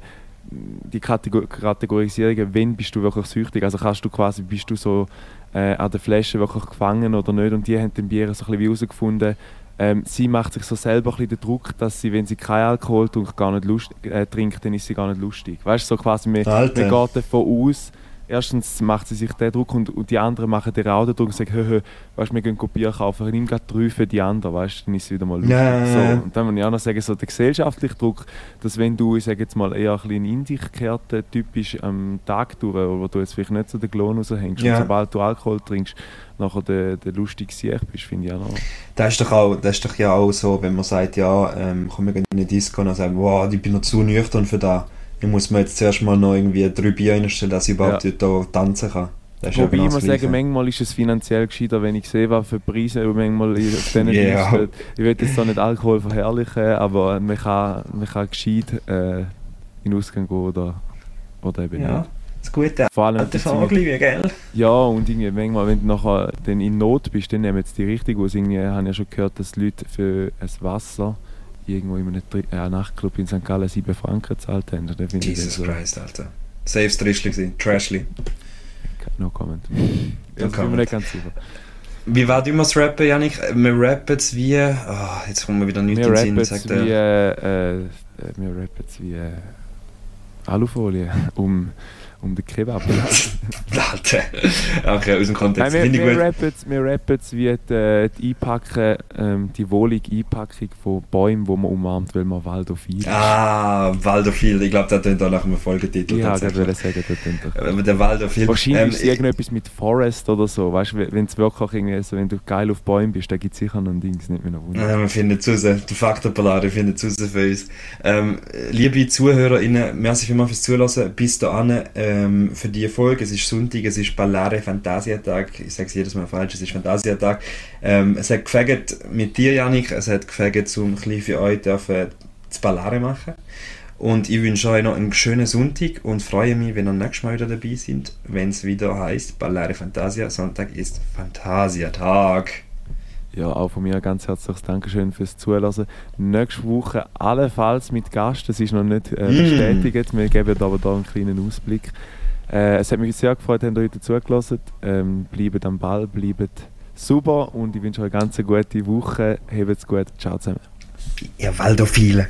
die Kategor Kategorisierung, wenn bist du wirklich süchtig, also kannst du quasi, bist du so äh, an der Flasche wirklich gefangen oder nicht, und die haben dann bei ihr so ein bisschen wie herausgefunden, ähm, sie macht sich so selber ein bisschen den Druck, dass sie, wenn sie keinen Alkohol trinkt, gar nicht lust, äh, trinkt, dann ist sie gar nicht lustig. Weißt du, so quasi, man, man geht davon aus, erstens macht sie sich den Druck und, und die anderen machen dir auch den Druck und sagen, hö, hö, weißt du, wir gehen Bier kaufen, nimm gerade drei für die anderen, weißt dann ist es wieder mal
ja.
So, und dann muss ich auch noch sagen, so der gesellschaftliche Druck, dass wenn du, ich sage jetzt mal, eher ein bisschen in dich gekehrter Typ bist am Tag durch, wo du jetzt vielleicht nicht so den Klon raushängst
Ja.
und sobald du Alkohol trinkst, nachher der, der lustige Sieg bist, finde ich auch noch.
Das ist doch auch, das ist doch ja auch so, wenn man sagt, ja, ähm, komm, wir gehen in eine Disco und dann sagen, wow, ich bin noch zu nüchtern für das. Ich muss mir jetzt zuerst mal noch irgendwie drei Bier reinstellen, dass ich überhaupt
Ja.
dort tanzen kann. Das
Wobei
genau
ich
das
muss sagen, manchmal ist es finanziell gescheiter, wenn ich sehe, was für Preise manchmal ich auf diesen
Ja.
Diensten- Ich will jetzt da nicht Alkohol verherrlichen, aber man kann, man kann gescheit äh, in den Ausgang gehen oder, oder eben
Ja,
nicht.
das gute
Vor allem
alte Vogel, gell?
Ja, und irgendwie manchmal, wenn du nachher dann in Not bist, dann nehmen jetzt die richtig aus. Irgendwie habe ich ja schon gehört, dass Leute für ein Wasser irgendwo in einem Tri- äh, Nachtclub in St. Gallen 7 Franken gezahlt haben. Ich
Jesus
das so,
Christ, Alter. Safe Trischli Trashly.
no comment.
No
Das bin mir
comment.
nicht ganz sicher.
Wie war immer das Rappen, Janik? Wir rappen es wie... Oh, jetzt kommt mir wieder nichts
Wir
in den Sinn. Sagt
wie, äh, äh, wir rappen es wie äh, Alufolie [LAUGHS] um, um den Kebab. [LAUGHS]
Alter. Okay, aus dem Kontext.
Nein, wir,
Finde ich
wir
gut.
rappen wir rappen es wie die, äh, die Einpacken, ähm, die wohlige Einpackung von Bäumen, die man umarmt, weil man waldophil ist.
Ah, Waldophil. Ich glaube, das tönt auch nach einem Folgetitel.
ich wollte
tatsächlich.
gerade sagen, das doch-
Aber der Waldophil.
Wahrscheinlich
Ähm,
ist irgendetwas mit Forest oder so. Weißt du, wenn es wirklich irgendwie so, wenn du geil auf Bäumen bist, dann gibt es sicher noch ein Ding, das nicht mehr noch.
Ja, wir finden es raus. Der Faktenballade findet es raus für uns. Ähm, liebe ZuhörerInnen, merci vielmals fürs Zuhören. Bis dahin ähm, für die Folge. Es ist Sonntag, es ist Ballare Fantasiatag. Ich sage es jedes Mal falsch, es ist Fantasiatag. Ähm, es hat gefegt mit dir, Janik. Es hat gefegt, um ein für euch dürfen das Ballare machen. Und ich wünsche euch noch einen schönen Sonntag und freue mich, wenn ihr nächstes Mal wieder dabei seid, wenn es wieder heißt Ballare Fantasia. Sonntag ist Fantasiatag.
Ja, auch von mir ein ganz herzliches Dankeschön fürs Zuhören. Nächste Woche allenfalls mit Gast, das ist noch nicht äh,
Mm.
bestätigt. Wir geben aber da einen kleinen Ausblick. Äh, es hat mich sehr gefreut, dass ihr heute zugelassen. Ähm, bleibt am Ball, bleibt super und ich wünsche euch eine ganz gute Woche. Habt's gut. Ciao zusammen.
Ihr Waldophile.